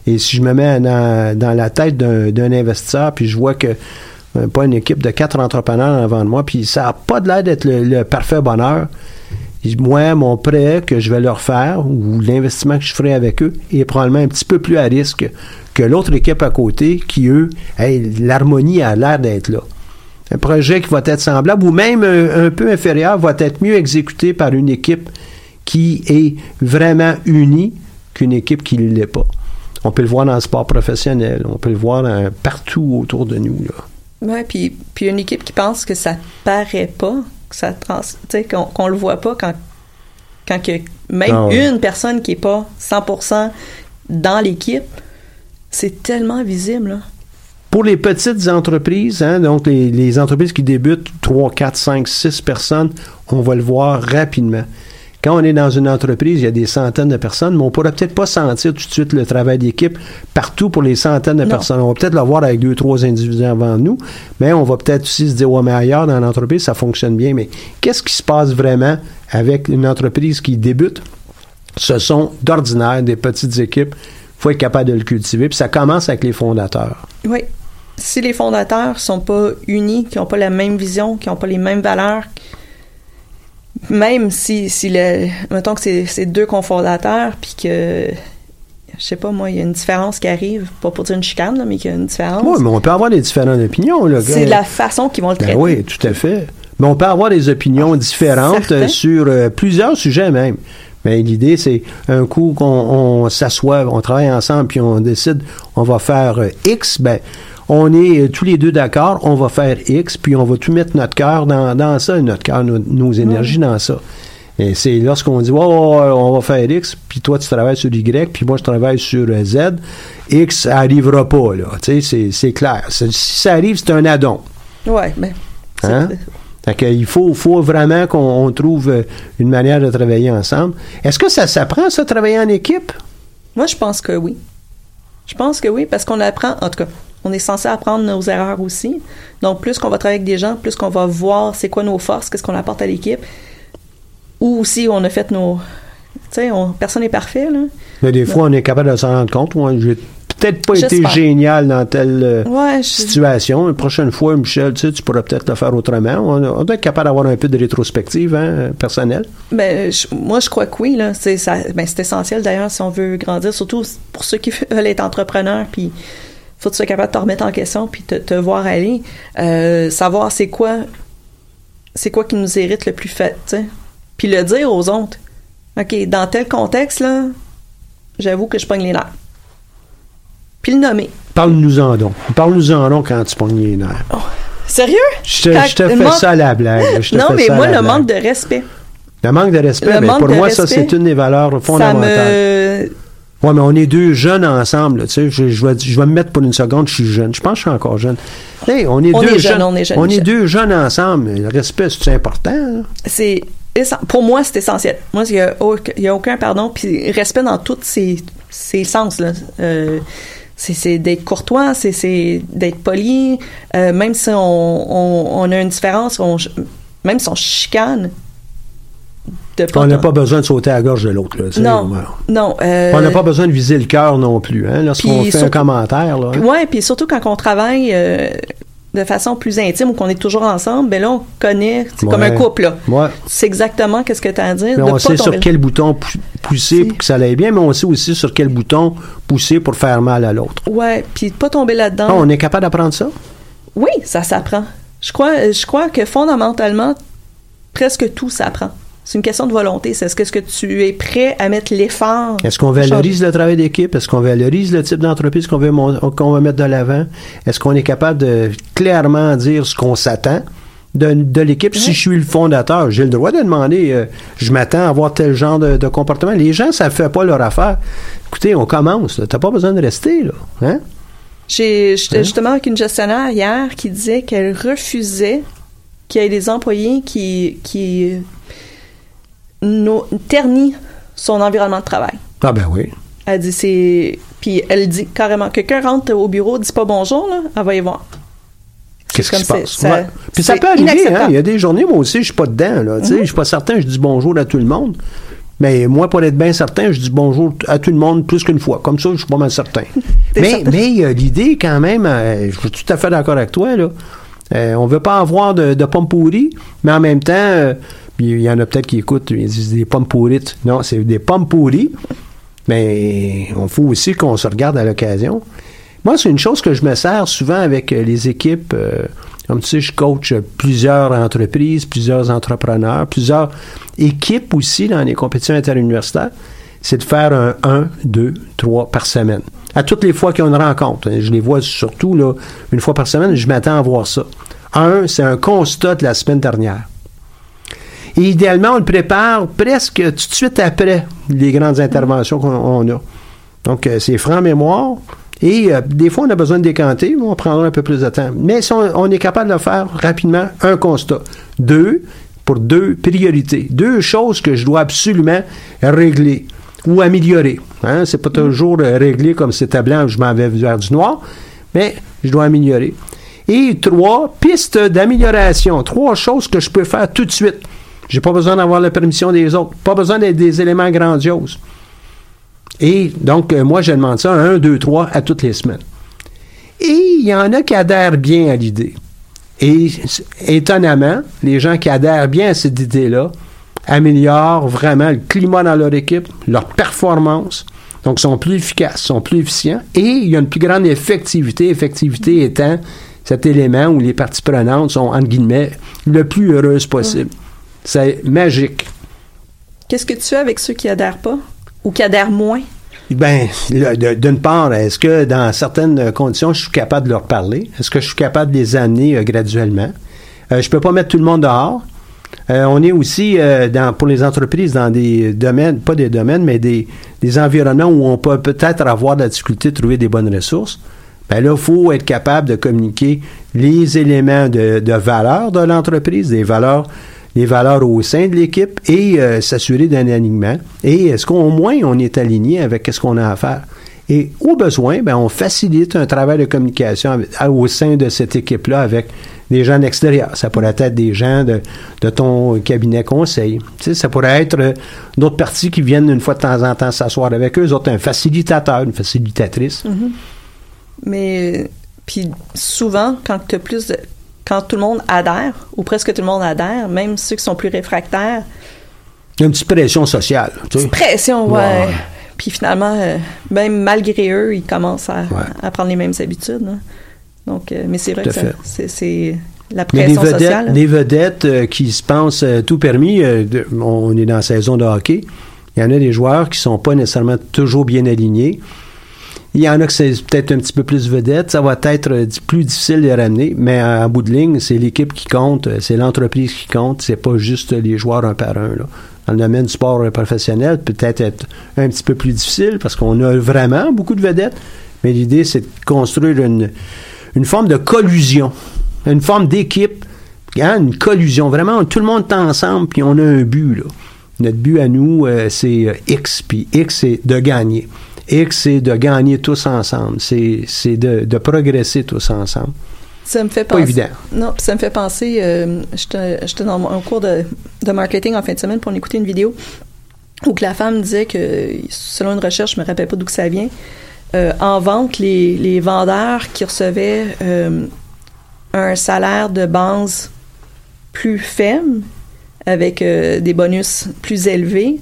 Et si je me mets dans, la tête d'un d'un investisseur, puis je vois que euh, pas une équipe de quatre entrepreneurs avant de moi, puis ça n'a pas de l'air d'être le, le parfait bonheur. Moi, mon prêt que je vais leur faire ou l'investissement que je ferai avec eux est probablement un petit peu plus à risque que l'autre équipe à côté qui, eux, l'harmonie a l'air d'être là. Un projet qui va être semblable ou même un, peu inférieur va être mieux exécuté par une équipe qui est vraiment unie qu'une équipe qui ne l'est pas. On peut le voir dans le sport professionnel, on peut le voir partout autour de nous. Là. Ouais, puis, puis une équipe qui pense que ça paraît pas, que ça trans, qu'on qu'on le voit pas quand, quand que même Ah ouais. une personne qui est pas 100% dans l'équipe, c'est tellement visible. Là. Pour les petites entreprises, hein, donc les, les entreprises qui débutent 3, 4, 5, 6 personnes, on va le voir rapidement. Quand on est dans une entreprise, il y a des centaines de personnes, mais on ne pourra peut-être pas sentir tout de suite le travail d'équipe partout pour les centaines de Non. personnes. On va peut-être le voir avec deux, trois individus avant nous, mais on va peut-être aussi se dire, ouais, mais ailleurs dans l'entreprise, ça fonctionne bien. Mais qu'est-ce qui se passe vraiment avec une entreprise qui débute? ce sont d'ordinaire des petites équipes. Il faut être capable de le cultiver. Puis ça commence avec les fondateurs. Oui. Si les fondateurs sont pas unis, qui n'ont pas la même vision, qui n'ont pas les mêmes valeurs, même si, si le, mettons que c'est c'est deux cofondateurs, puis que, je sais pas, moi, il y a une différence qui arrive, pas pour dire une chicane, là, mais qu'il y a une différence. Oui, mais on peut avoir des différentes opinions. Là. c'est la façon qu'ils vont le Ben traiter. oui, tout à fait. Mais on peut avoir des opinions différentes certain. euh, sur euh, plusieurs sujets même. Mais l'idée, c'est un coup qu'on on s'assoit, on travaille ensemble, puis on décide, on va faire euh, X, ben, on est euh, tous les deux d'accord, on va faire X, puis on va tout mettre notre cœur dans, dans ça, notre cœur, nos, nos énergies dans ça. Et c'est lorsqu'on dit, oh, on va faire X, puis toi, tu travailles sur Y, puis moi, je travaille sur euh, Z, X, arrivera pas, là. Tu sais, c'est- c'est clair. Si ça arrive, c'est un addon. Ouais, ben. c'est- Hein? Fait il faut, faut vraiment qu'on on trouve euh, une manière de travailler ensemble. Est-ce que ça s'apprend, ça, travailler en équipe? Moi, je pense que oui. Je pense que oui, parce qu'on apprend, en tout cas, on est censé apprendre nos erreurs aussi. Donc, plus qu'on va travailler avec des gens, plus qu'on va voir c'est quoi nos forces, qu'est-ce qu'on apporte à l'équipe. Ou aussi, on a fait nos. Tu sais, on- personne n'est parfait, là. Mais des fois, on est capable de s'en rendre compte. Moi, j'ai peut-être pas été génial dans telle euh, Ouais, situation. Une prochaine fois, Michel, tu, sais, tu pourras peut-être le faire autrement. On, on doit être capable d'avoir un peu de rétrospective hein, personnelle. Ben, je- moi, je crois que oui. Là. C'est, ça, ben, c'est essentiel d'ailleurs si on veut grandir, surtout pour ceux qui veulent être entrepreneurs. Puis, faut que tu sois capable de te remettre en question puis te, te voir aller. Euh, savoir c'est quoi, c'est quoi qui nous hérite le plus fait, tu sais. Puis le dire aux autres. OK, dans tel contexte, là, j'avoue que je pogne les nerfs. Puis le nommer. Parle-nous-en donc. Parle-nous-en donc quand tu pognes les nerfs. Sérieux? Je te, Quand je te fais manque- ça à la blague. Je te Non, fais mais ça moi, le blague. manque de respect. Le manque de respect, Le ben, manque pour moi, ça, c'est une des valeurs Ça fondamentales. me. Ouais, mais on est deux jeunes ensemble. Tu sais, je, je vais, je vais me mettre pour une seconde, je suis jeune. Je pense que je suis encore jeune. Hey, on est On deux est jeunes. jeunes, on est jeunes, On est deux jeunes ensemble. Le respect, c'est important. c'est pour moi c'est essentiel moi il y a, y a aucun pardon puis respect dans tous ses, ses sens là Euh, c'est, d'être courtois c'est, d'être poli Euh, même si on, on, on a une différence on, même si on chicane On n'a pas besoin de sauter à la gorge de l'autre. non ouais. non euh, On n'a pas besoin de viser le cœur non plus. Hein, lorsqu'on fait un commentaire. Hein. Ouais, puis surtout quand on travaille euh, de façon plus intime ou qu'on est toujours ensemble, ben là on connaît, c'est comme un couple là. Ouais. C'est exactement qu'est-ce que tu as à dire. De on pas sait sur quel bouton pou- pousser pour que ça aille bien, mais on sait aussi sur quel bouton pousser pour faire mal à l'autre. Ouais, puis pas tomber là-dedans. Ah, on est capable d'apprendre ça? Oui, ça s'apprend. Je crois, je crois que fondamentalement, presque tout s'apprend. C'est une question de volonté. C'est est-ce que, tu es prêt à mettre l'effort? Est-ce qu'on valorise le travail d'équipe? Est-ce qu'on valorise le type d'entreprise qu'on veut, qu'on mettre de l'avant? Est-ce qu'on est capable de clairement dire ce qu'on s'attend de, de l'équipe? Si je suis le fondateur, j'ai le droit de demander, euh, je m'attends à avoir tel genre de, de comportement. Les gens, ça ne fait pas leur affaire. Écoutez, on commence. Tu n'as pas besoin de rester. Là. Hein? J'ai j'étais Hein? justement avec une gestionnaire hier qui disait qu'elle refusait qu'il y ait des employés qui, qui no- ternissent son environnement de travail. Ah ben oui. Elle dit c'est. Puis elle dit carrément quelqu'un rentre au bureau, dit pas bonjour, là, elle va y voir. Qu'est-ce qui se passe? ça- Ouais. Puis ça peut arriver, hein? Il y a des journées, moi aussi, je suis pas dedans, là. Tu sais, je suis pas certain, je dis bonjour à tout le monde. Mais moi, pour être bien certain, je dis bonjour à tout le monde plus qu'une fois. Comme ça, je suis pas mal certain. Mais certain? mais euh, l'idée, quand même, euh, je suis tout à fait d'accord avec toi, là. Euh, on veut pas avoir de, de pommes pourries, mais en même temps, euh, il y en a peut-être qui écoutent, ils disent des pommes pourrites. Non, c'est des pommes pourries. Mais on faut aussi qu'on se regarde à l'occasion. Moi, c'est une chose que je me sers souvent avec les équipes. euh, comme tu sais, je coach plusieurs entreprises, plusieurs entrepreneurs, plusieurs équipes aussi dans les compétitions interuniversitaires. C'est de faire un 1, 2, 3 par semaine. À toutes les fois qu'il y a une rencontre. hein, Je les vois surtout là, une fois par semaine, je m'attends à voir ça. Un, c'est un constat de la semaine dernière. Et idéalement, on le prépare presque tout de suite après les grandes interventions qu'on on a. Donc, euh, c'est franc mémoire. Et euh, des fois, on a besoin de décanter, on prendra un peu plus de temps. Mais on, est capable de faire rapidement, un constat. Deux, pour deux priorités. Deux choses que je dois absolument régler ou améliorer. Hein? C'est pas toujours euh, régler comme c'était blanc, je m'en vais vers du noir, mais je dois améliorer. Et trois, pistes d'amélioration. Trois choses que je peux faire tout de suite. J'ai pas besoin d'avoir la permission des autres. Pas besoin d'être des éléments grandioses. Et donc, euh, moi, je demande ça un, deux, trois à toutes les semaines. Et il y en a qui adhèrent bien à l'idée. Et étonnamment, les gens qui adhèrent bien à cette idée-là améliorent vraiment le climat dans leur équipe, leur performance, donc sont plus efficaces, sont plus efficients, et il y a une plus grande effectivité, effectivité étant cet élément où les parties prenantes sont, entre guillemets, le plus heureuses possible. C'est magique. Qu'est-ce que tu fais avec ceux qui adhèrent pas ou qui adhèrent moins? Ben, d'une part, est-ce que dans certaines conditions, je suis capable de leur parler? Est-ce que je suis capable de les amener euh, graduellement? Euh, je peux pas mettre tout le monde dehors. Euh, on est aussi euh, dans, pour les entreprises dans des domaines, pas des domaines, mais des, des environnements où on peut peut-être avoir de la difficulté de trouver des bonnes ressources. Ben là, il faut être capable de communiquer les éléments de, de valeur de l'entreprise, des valeurs les valeurs au sein de l'équipe et euh, s'assurer d'un alignement. Et est-ce qu'au moins on est aligné avec ce qu'on a à faire? Et au besoin, ben, on facilite un travail de communication au sein de cette équipe-là avec des gens d'extérieur. Ça pourrait être des gens de, de ton cabinet conseil. Ça pourrait être euh, d'autres parties qui viennent une fois de temps en temps s'asseoir avec eux, autres un facilitateur, une facilitatrice. Mm-hmm. Mais puis souvent, quand tu as plus de, quand tout le monde adhère, ou presque tout le monde adhère, même ceux qui sont plus réfractaires. Il y a une petite pression sociale. Tu sais. pression, ouais. ouais. Puis finalement, euh, même malgré eux, ils commencent à, ouais. à prendre les mêmes habitudes. Hein. Donc, euh, mais c'est vrai Tout que c'est, c'est la pression mais les vedettes, sociale. Les vedettes euh, qui se pensent tout permis, de- on est dans la saison de hockey. Il y en a des joueurs qui sont pas nécessairement toujours bien alignés. Il y en a que c'est peut-être un petit peu plus vedette. Ça va être euh, plus difficile de les ramener, mais en bout de ligne, c'est l'équipe qui compte, euh, c'est l'entreprise qui compte, c'est pas juste les joueurs un par un. Dans le domaine du sport euh, professionnel, peut-être être un petit peu plus difficile parce qu'on a vraiment beaucoup de vedettes, mais l'idée, c'est de construire une, forme de collusion, une forme d'équipe, hein, une collusion. Vraiment, tout le monde est ensemble, puis on a un but. Notre but à nous, euh, c'est euh, X, puis X, c'est de gagner. X, c'est de gagner tous ensemble. C'est de, de progresser tous ensemble. Ça me fait Pas penser. évident. Non, puis ça me fait penser. Euh, J'étais dans un cours de, de marketing en fin de semaine pour écouter une vidéo où que la femme disait que, selon une recherche, je me rappelle pas d'où que ça vient, euh, en vente, les, les vendeurs qui recevaient euh, un salaire de base plus faible, avec des bonus plus élevés,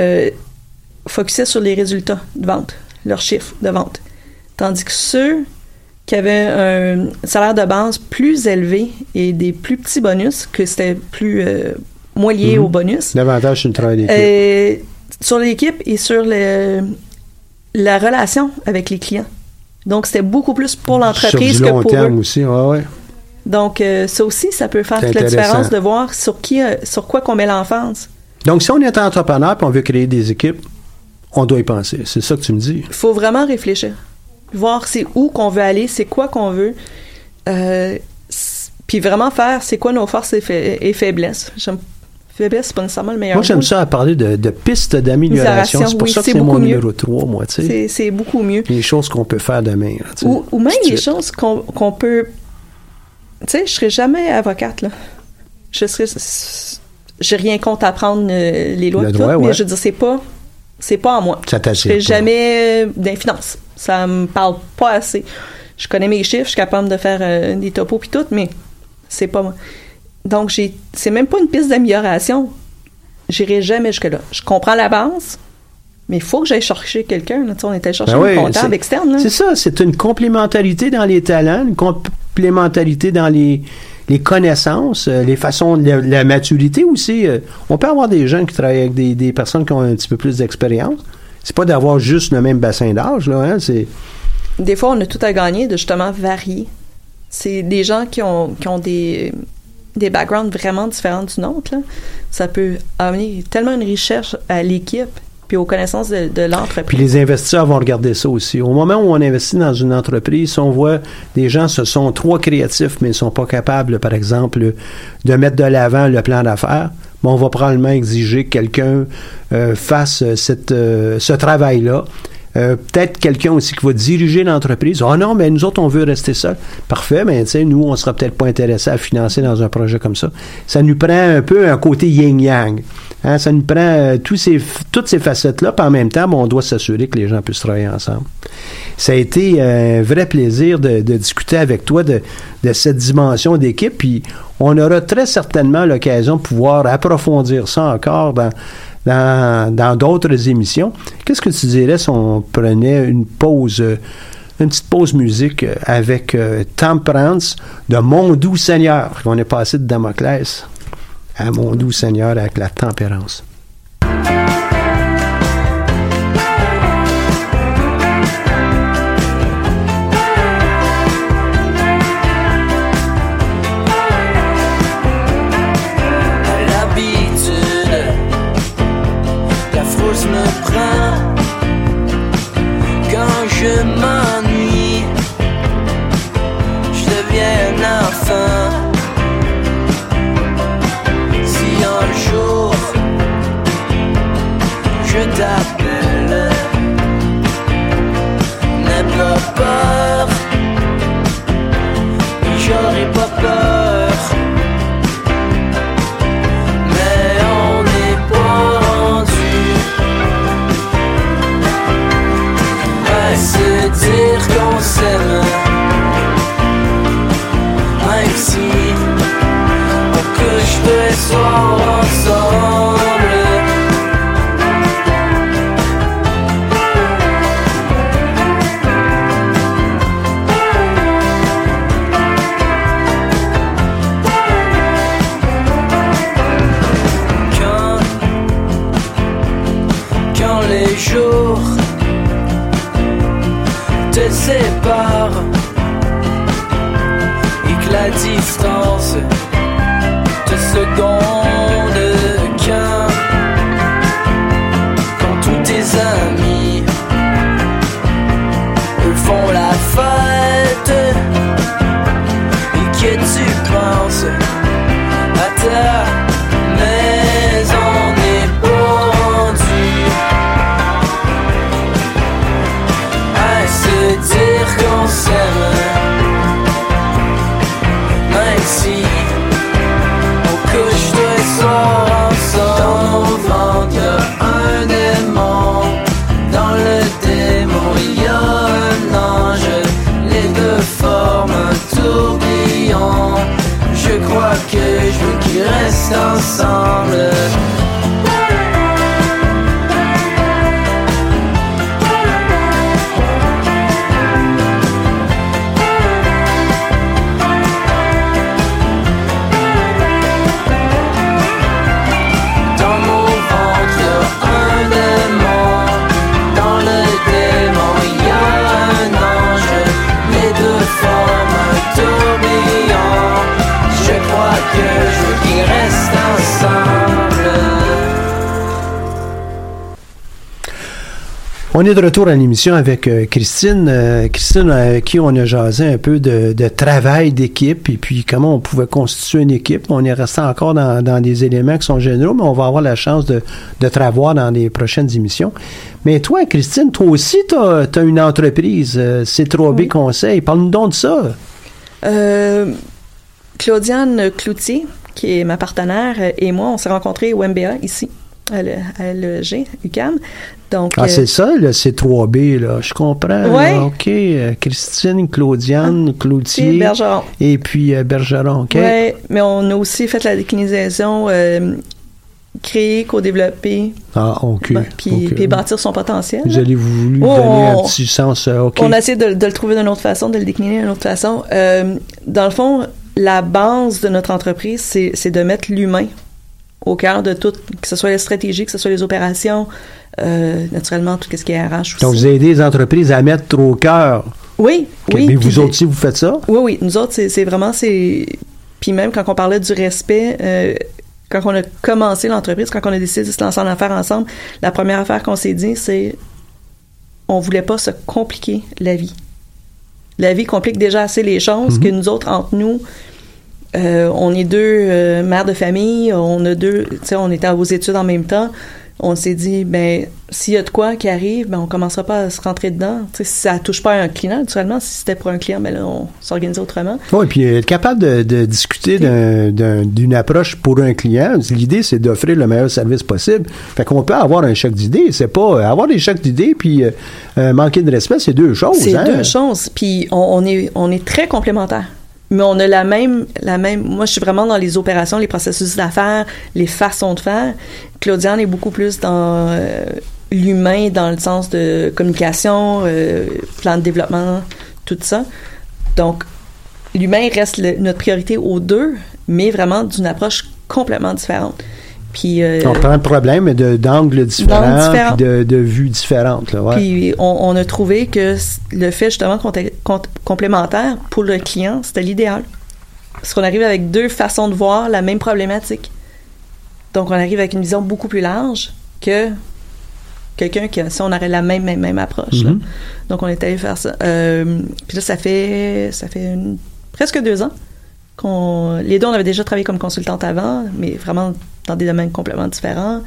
euh, focusaient sur les résultats de vente, leurs chiffres de vente. Tandis que ceux qui avaient un salaire de base plus élevé et des plus petits bonus, que c'était plus euh, moins lié Mhm. au bonus, L'avantage, c'est le travail d'équipe. euh, sur l'équipe et sur le, la relation avec les clients. Donc, c'était beaucoup plus pour l'entreprise Sur que long pour terme eux. aussi, ouais, ouais. Donc, euh, ça aussi, ça peut faire toute la différence de voir sur qui, euh, sur quoi qu'on met l'enfance. Donc, si on est entrepreneur et on veut créer des équipes, on doit y penser. C'est ça que tu me dis. Il faut vraiment réfléchir. Voir c'est où qu'on veut aller, c'est quoi qu'on veut. Euh, puis vraiment faire c'est quoi nos forces et, fa- et faiblesses. J'aime- Faiblesse, c'est pas nécessairement le meilleur Moi, j'aime ça à parler de, de pistes d'amélioration. Amélioration, C'est pour oui, ça que c'est mon beaucoup mieux. numéro 3, moi, tu sais. C'est- beaucoup mieux. Les choses qu'on peut faire demain. là. Ou, ou même les choses qu'on peut. Tu sais, je serais jamais avocate, là. Je serais. J'ai rien contre apprendre euh, les lois, Le tout, droit, mais ouais. je veux dire, c'est pas. C'est pas en moi. Ça t'attire jamais les finances. Ça me parle pas assez. Je connais mes chiffres, je suis capable de faire euh, des topos puis tout, mais c'est pas moi. Donc, j'ai, c'est même pas une piste d'amélioration. J'irai jamais jusque-là. Je comprends la base, mais il faut que j'aille chercher quelqu'un. on était chercher Ben un comptable externe. C'est ça, c'est une complémentarité dans les talents, une complémentarité dans les, les connaissances, euh, les façons, la, maturité aussi. euh. On peut avoir des gens qui travaillent avec des, personnes qui ont un petit peu plus d'expérience. C'est pas d'avoir juste le même bassin d'âge, là, hein, c'est... Des fois, on a tout à gagner de justement varier. C'est des gens qui ont, des, backgrounds vraiment différents du nôtre. Ça peut amener tellement une richesse à l'équipe puis aux connaissances de, de Puis l'entreprise. les investisseurs vont regarder ça aussi. Au moment où on investit dans une entreprise, si on voit des gens se sont trop créatifs, mais ne sont pas capables, par exemple, de mettre de l'avant le plan d'affaires, on va probablement exiger que quelqu'un euh, fasse cette, euh, ce travail-là Euh, peut-être quelqu'un aussi qui va diriger l'entreprise. Ah non, mais nous autres, on veut rester seul. Parfait, mais tu sais, nous, on sera peut-être pas intéressés à financer dans un projet comme ça. Ça nous prend un peu un côté yin-yang. Hein, ça nous prend euh, tous ces, toutes ces facettes-là, puis en même temps, bon, on doit s'assurer que les gens puissent travailler ensemble. Ça a été euh, un vrai plaisir de, de discuter avec toi de, de cette dimension d'équipe, puis on aura très certainement l'occasion de pouvoir approfondir ça encore dans dans d'autres émissions. Qu'est-ce que tu dirais si on prenait une pause, euh, une petite pause musique avec euh, Temperance de Mon doux Seigneur? On est passé de Damoclès à Mon doux Seigneur avec la tempérance. Ensemble. On est de retour à l'émission avec euh, Christine. Euh, Christine, avec qui on a jasé un peu de, de travail d'équipe et puis comment on pouvait constituer une équipe. On est resté encore dans, dans des éléments qui sont généraux, mais on va avoir la chance de, de te revoir dans les prochaines émissions. Mais toi, Christine, toi aussi, tu as, une entreprise, euh, C3B Conseil. Parle-nous donc de ça. Euh, Claudiane Cloutier, qui est ma partenaire, euh, et moi, on s'est rencontrés au MBA ici, à le- à l'EG, UCAM. Donc, Ah, euh, c'est ça, le C3B, là. Je comprends. Ouais. là. OK. Euh, Christine, Claudiane, Cloutier. puis Bergeron. Et puis euh, Bergeron, OK? Ouais, mais on a aussi fait la déclinaison euh, créer, co-développer, Ah, OK. puis, OK. puis bâtir son potentiel. Vous avez voulu Oh, donner un on- petit sens. OK? On a essayé de, de le trouver d'une autre façon, de le décliner d'une autre façon. Dans le fond, la base de notre entreprise, c'est de mettre l'humain au cœur de tout, que ce soit les stratégies, que ce soit les opérations, euh, naturellement, tout ce qui est RH aussi. Donc, vous aidez les entreprises à mettre au cœur. oui, oui. Mais vous autres aussi, vous faites ça? Oui, oui. Nous autres, c'est vraiment, c'est... Puis même quand on parlait du respect, euh, quand on a commencé l'entreprise, quand on a décidé de se lancer en affaires ensemble, la première affaire qu'on s'est dit, c'est on voulait pas se compliquer la vie. La vie complique déjà assez les choses que nous autres, entre nous, euh, on est deux euh, mères de famille, on a deux, tu sais, on était aux études en même temps. on s'est dit, ben, s'il y a de quoi qui arrive, ben, on commencera pas à se rentrer dedans. Tu sais, si ça touche pas un client, naturellement, si c'était pour un client, ben là, on s'organise autrement. Oui, puis être capable de, de discuter d'un- d'un- d'une approche pour un client, l'idée, c'est d'offrir le meilleur service possible. Fait qu'on peut avoir un choc d'idées. C'est pas euh, avoir des chocs d'idées puis euh, manquer de respect, c'est deux choses. C'est hein? deux choses. Puis on, on est, on est très complémentaires. Mais on a la même, la même. Moi, je suis vraiment dans les opérations, les processus d'affaires, les façons de faire. Claudiane est beaucoup plus dans euh, l'humain, dans le sens de communication, euh, plan de développement, tout ça. Donc, l'humain reste notre priorité aux deux, mais vraiment d'une approche complètement différente. Puis, euh, On prend le problème d'angles différents, différents. puis de, de vues différentes. Là, ouais. Puis on, on a trouvé que le fait justement qu'on était com- complémentaire pour le client, c'était l'idéal. Parce qu'on arrive avec deux façons de voir la même problématique. Donc on arrive avec une vision beaucoup plus large que quelqu'un qui, a- si on aurait la même, même, même approche. là. Mhm. Donc on est allé faire ça. Euh, puis là, ça fait, ça fait une- presque deux ans qu'on. Les deux, on avait déjà travaillé comme consultante avant, mais vraiment dans des domaines complètement différents.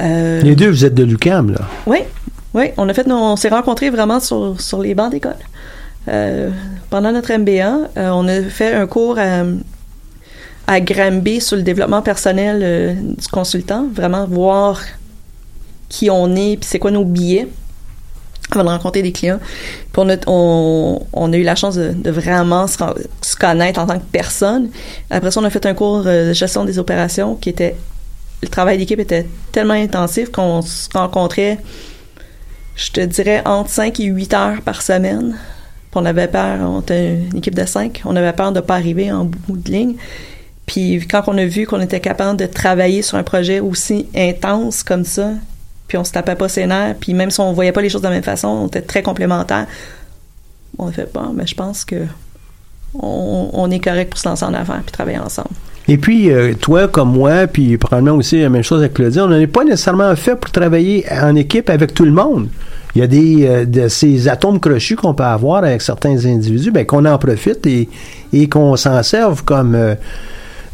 Euh, Les deux, vous êtes de l'UCAM, là. oui, oui. On a fait, nos- on s'est rencontrés vraiment sur, sur les bancs d'école. Euh, pendant notre MBA, euh, on a fait un cours à, à Granby sur le développement personnel du consultant, vraiment voir qui on est, puis c'est quoi nos billets avant de rencontrer des clients. On a, eu la chance de, vraiment se, connaître en tant que personne. Après ça, on a fait un cours euh, de gestion des opérations qui était le travail d'équipe était tellement intensif qu'on se rencontrait, je te dirais, entre 5 et 8 heures par semaine. On avait peur, on était une équipe de 5, on avait peur de ne pas arriver en bout de ligne. Puis quand on a vu qu'on était capable de travailler sur un projet aussi intense comme ça, puis on se tapait pas ses nerfs, puis même si on voyait pas les choses de la même façon, on était très complémentaires. On a fait, bon, mais je pense que on, est correct pour se lancer en affaires puis travailler ensemble. Et puis, euh, toi comme moi, puis probablement aussi la même chose avec Claudia, on n'est pas nécessairement fait pour travailler en équipe avec tout le monde. Il y a des euh, de ces atomes crochus qu'on peut avoir avec certains individus, ben, qu'on en profite et, et qu'on s'en serve comme euh,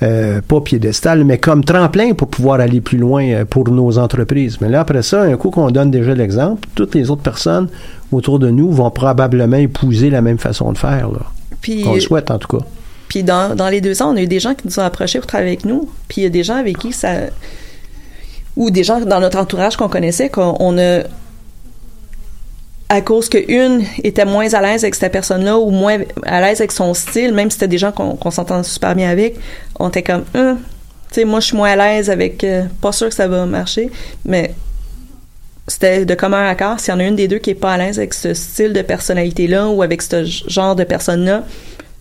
euh, pas piédestal, mais comme tremplin pour pouvoir aller plus loin euh, pour nos entreprises. Mais là, après ça, un coup qu'on donne déjà l'exemple, toutes les autres personnes autour de nous vont probablement épouser la même façon de faire. Là. Puis On le souhaite en tout cas. Puis dans, dans les deux ans, on a eu des gens qui nous ont approchés pour travailler avec nous. Puis il y a des gens avec qui ça. Ou des gens dans notre entourage qu'on connaissait, qu'on on a. À cause qu'une était moins à l'aise avec cette personne-là ou moins à l'aise avec son style, même si c'était des gens qu'on qu'on s'entend super bien avec, on était comme, Hum, tu sais, moi je suis moins à l'aise avec. euh, pas sûr que ça va marcher, mais c'était de commun accord. S'il y en a une des deux qui est pas à l'aise avec ce style de personnalité-là ou avec ce genre de personne-là,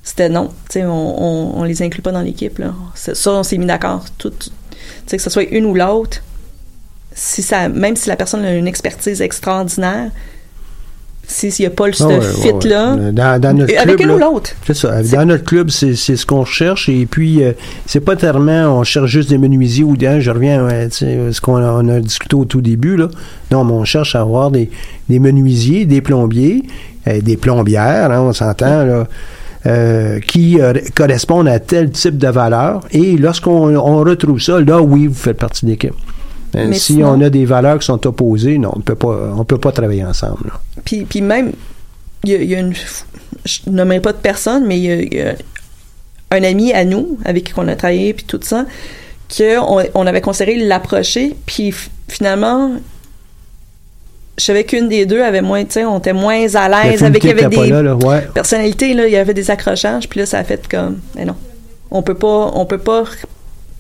c'était non. Tu sais, on, on, on les inclut pas dans l'équipe, Ça, on s'est mis d'accord. Tu sais, que ce soit une ou l'autre, si ça, même si la personne a une expertise extraordinaire, s'il n'y a pas le, ce Ah ouais, ouais, fit-là, ouais. Dans, dans notre avec club, une ou l'autre? C'est ça. Dans notre club, c'est ce qu'on recherche. Et puis, euh, c'est pas tellement on cherche juste des menuisiers ou des. Je reviens à ce qu'on a, on a discuté au tout début. Là. Non, mais on cherche à avoir des, des menuisiers, des plombiers, euh, des plombières, hein, on s'entend, là. euh, qui euh, correspondent à tel type de valeur. Et lorsqu'on on retrouve ça, là, oui, vous faites partie de l'équipe. Euh, si sinon- on a des valeurs qui sont opposées, non, on peut pas, on peut pas travailler ensemble. là. Puis, puis même, il y a, il y a une. Je nommerai pas de personne, mais il y a, il y a un ami à nous, avec qui on a travaillé, puis tout ça, qu'on on avait considéré l'approcher, puis finalement, je savais qu'une des deux avait moins, tu sais, on était moins à l'aise avec, avec des là, là, ouais. personnalités, là, il y avait des accrochages, puis là, ça a fait comme, mais non, on peut pas, on peut pas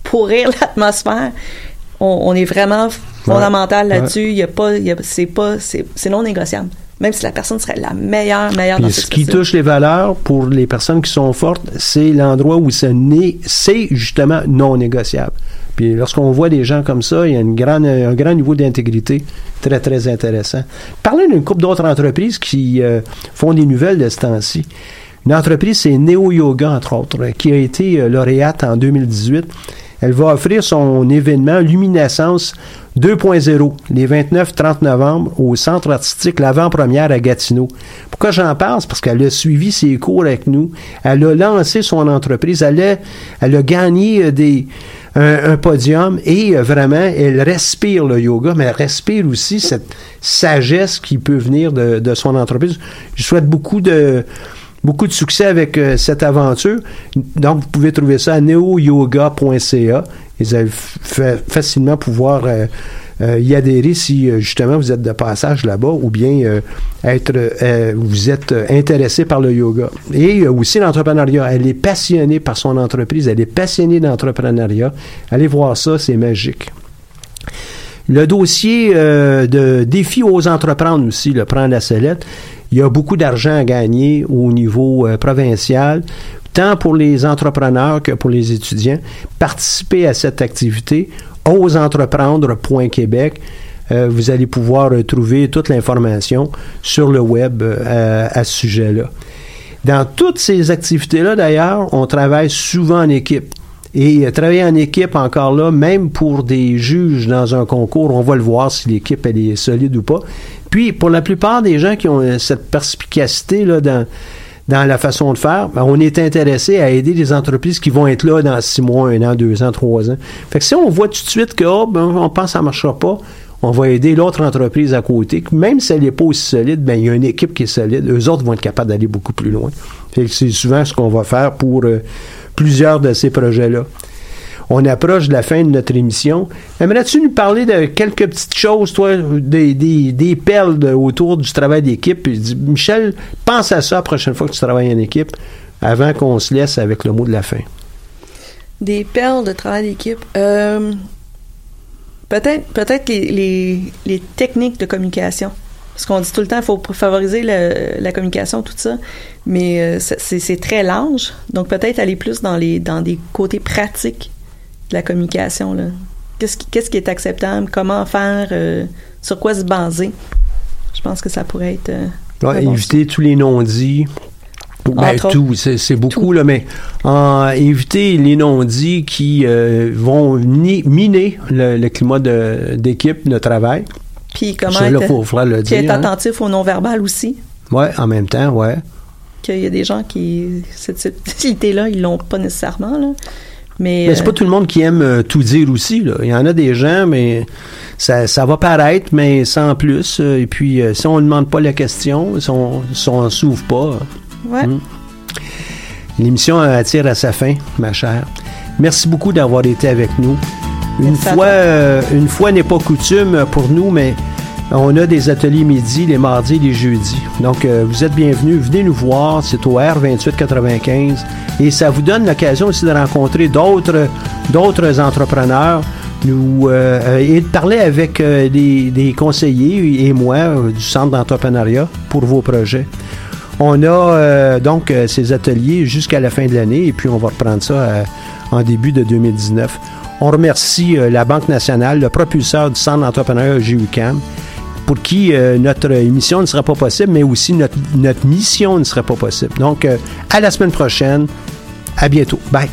pourrir l'atmosphère. On, on est vraiment fondamental Ouais. là-dessus. Il y a c'est pas, c'est c'est non négociable. Même si la personne serait la meilleure, meilleure dans Puis cette ce qui touche les valeurs pour les personnes qui sont fortes, c'est l'endroit où ce n'est, c'est justement non négociable. Puis lorsqu'on voit des gens comme ça, il y a une grande, un grand niveau d'intégrité très, très intéressant. Parlez d'une couple d'autres entreprises qui euh, font des nouvelles de ce temps-ci. Une entreprise, c'est Neo Yoga, entre autres, qui a été euh, lauréate en 2018. Elle va offrir son événement Luminescence 2.0 les 29-30 novembre au Centre artistique L'Avant-Première à Gatineau. Pourquoi j'en parle? Parce qu'elle a suivi ses cours avec nous. Elle a lancé son entreprise. Elle a, elle a gagné euh, des, un, un podium et euh, vraiment, elle respire le yoga, mais elle respire aussi cette sagesse qui peut venir de, de son entreprise. Je souhaite beaucoup de beaucoup de succès avec euh, cette aventure. Donc, vous pouvez trouver ça à neoyoga.ca vous allez facilement pouvoir euh, euh, y adhérer si euh, justement vous êtes de passage là-bas ou bien euh, être euh, vous êtes intéressé par le yoga. Et aussi l'entrepreneuriat. Elle est passionnée par son entreprise, elle est passionnée d'entrepreneuriat. Allez voir ça, c'est magique. Le dossier de défi aux entreprendre aussi, le prendre la sellette, il y a beaucoup d'argent à gagner au niveau euh, provincial, tant pour les entrepreneurs que pour les étudiants. Participez à cette activité osentreprendre.québec. Euh, vous allez pouvoir euh, trouver toute l'information sur le web euh, à, ce sujet-là. Dans toutes ces activités-là, d'ailleurs, on travaille souvent en équipe. Et travailler en équipe, encore là, même pour des juges dans un concours, on va le voir si l'équipe elle est solide ou pas. Puis, pour la plupart des gens qui ont euh, cette perspicacité là, dans, dans la façon de faire, ben, on est intéressé à aider les entreprises qui vont être là dans six mois, un an, deux ans, trois ans. Fait que si on voit tout de suite que oh, ben, on pense que ça ne marchera pas, on va aider l'autre entreprise à côté. Même si elle n'est pas aussi solide, ben, il y a une équipe qui est solide. Eux autres vont être capables d'aller beaucoup plus loin. C'est souvent ce qu'on va faire pour euh, plusieurs de ces projets-là. On approche de la fin de notre émission. Aimerais-tu nous parler de quelques petites choses, toi, des, des, des perles autour du travail d'équipe? Michel, pense à ça la prochaine fois que tu travailles en équipe, avant qu'on se laisse avec le mot de la fin. Des perles de travail d'équipe. Euh, peut-être peut-être les, les, techniques de communication. Parce qu'on dit tout le temps, il faut favoriser la communication, tout ça. Mais euh, c'est très large. Donc peut-être aller plus dans, les, dans des côtés pratiques de la communication. là. Qu'est-ce qui, qui est acceptable? Comment faire? euh, sur quoi se baser? Je pense que ça pourrait être... euh, bon. éviter tous les non-dits. Ben, tout, c'est beaucoup, là, mais en éviter les non-dits qui euh, vont ni- miner le, le climat d'équipe, de, travail. Puis comment là, être, faut, le être hein. attentif au non-verbal aussi. Ouais, en même temps, ouais. qu'il y a des gens qui cette subtilité-là, ils l'ont pas nécessairement là. Mais, Mais c'est euh, pas tout le monde qui aime euh, tout dire aussi. Là. Il y en a des gens, mais ça, ça va paraître, mais sans plus. Euh, Et puis, euh, si on ne demande pas la question, si on si on s'ouvre pas, ouais. Mm. l'émission attire à sa fin, ma chère. Merci beaucoup d'avoir été avec nous. Une Merci fois, euh, une fois n'est pas coutume pour nous, mais on a des ateliers midi les mardis et les jeudis. Donc, euh, vous êtes bienvenus. Venez nous voir. C'est au R2895. Et ça vous donne l'occasion aussi de rencontrer d'autres, d'autres entrepreneurs nous, euh, et de parler avec euh, des, des conseillers et moi euh, du Centre d'entrepreneuriat pour vos projets. On a euh, donc ces ateliers jusqu'à la fin de l'année et puis on va reprendre ça en début de 2019. On remercie la Banque nationale, le propulseur du Centre d'entrepreneuriat GUCAM, pour qui euh, notre émission ne sera pas possible, mais aussi notre, notre mission ne serait pas possible. Donc, euh, à la semaine prochaine. À bientôt. Bye.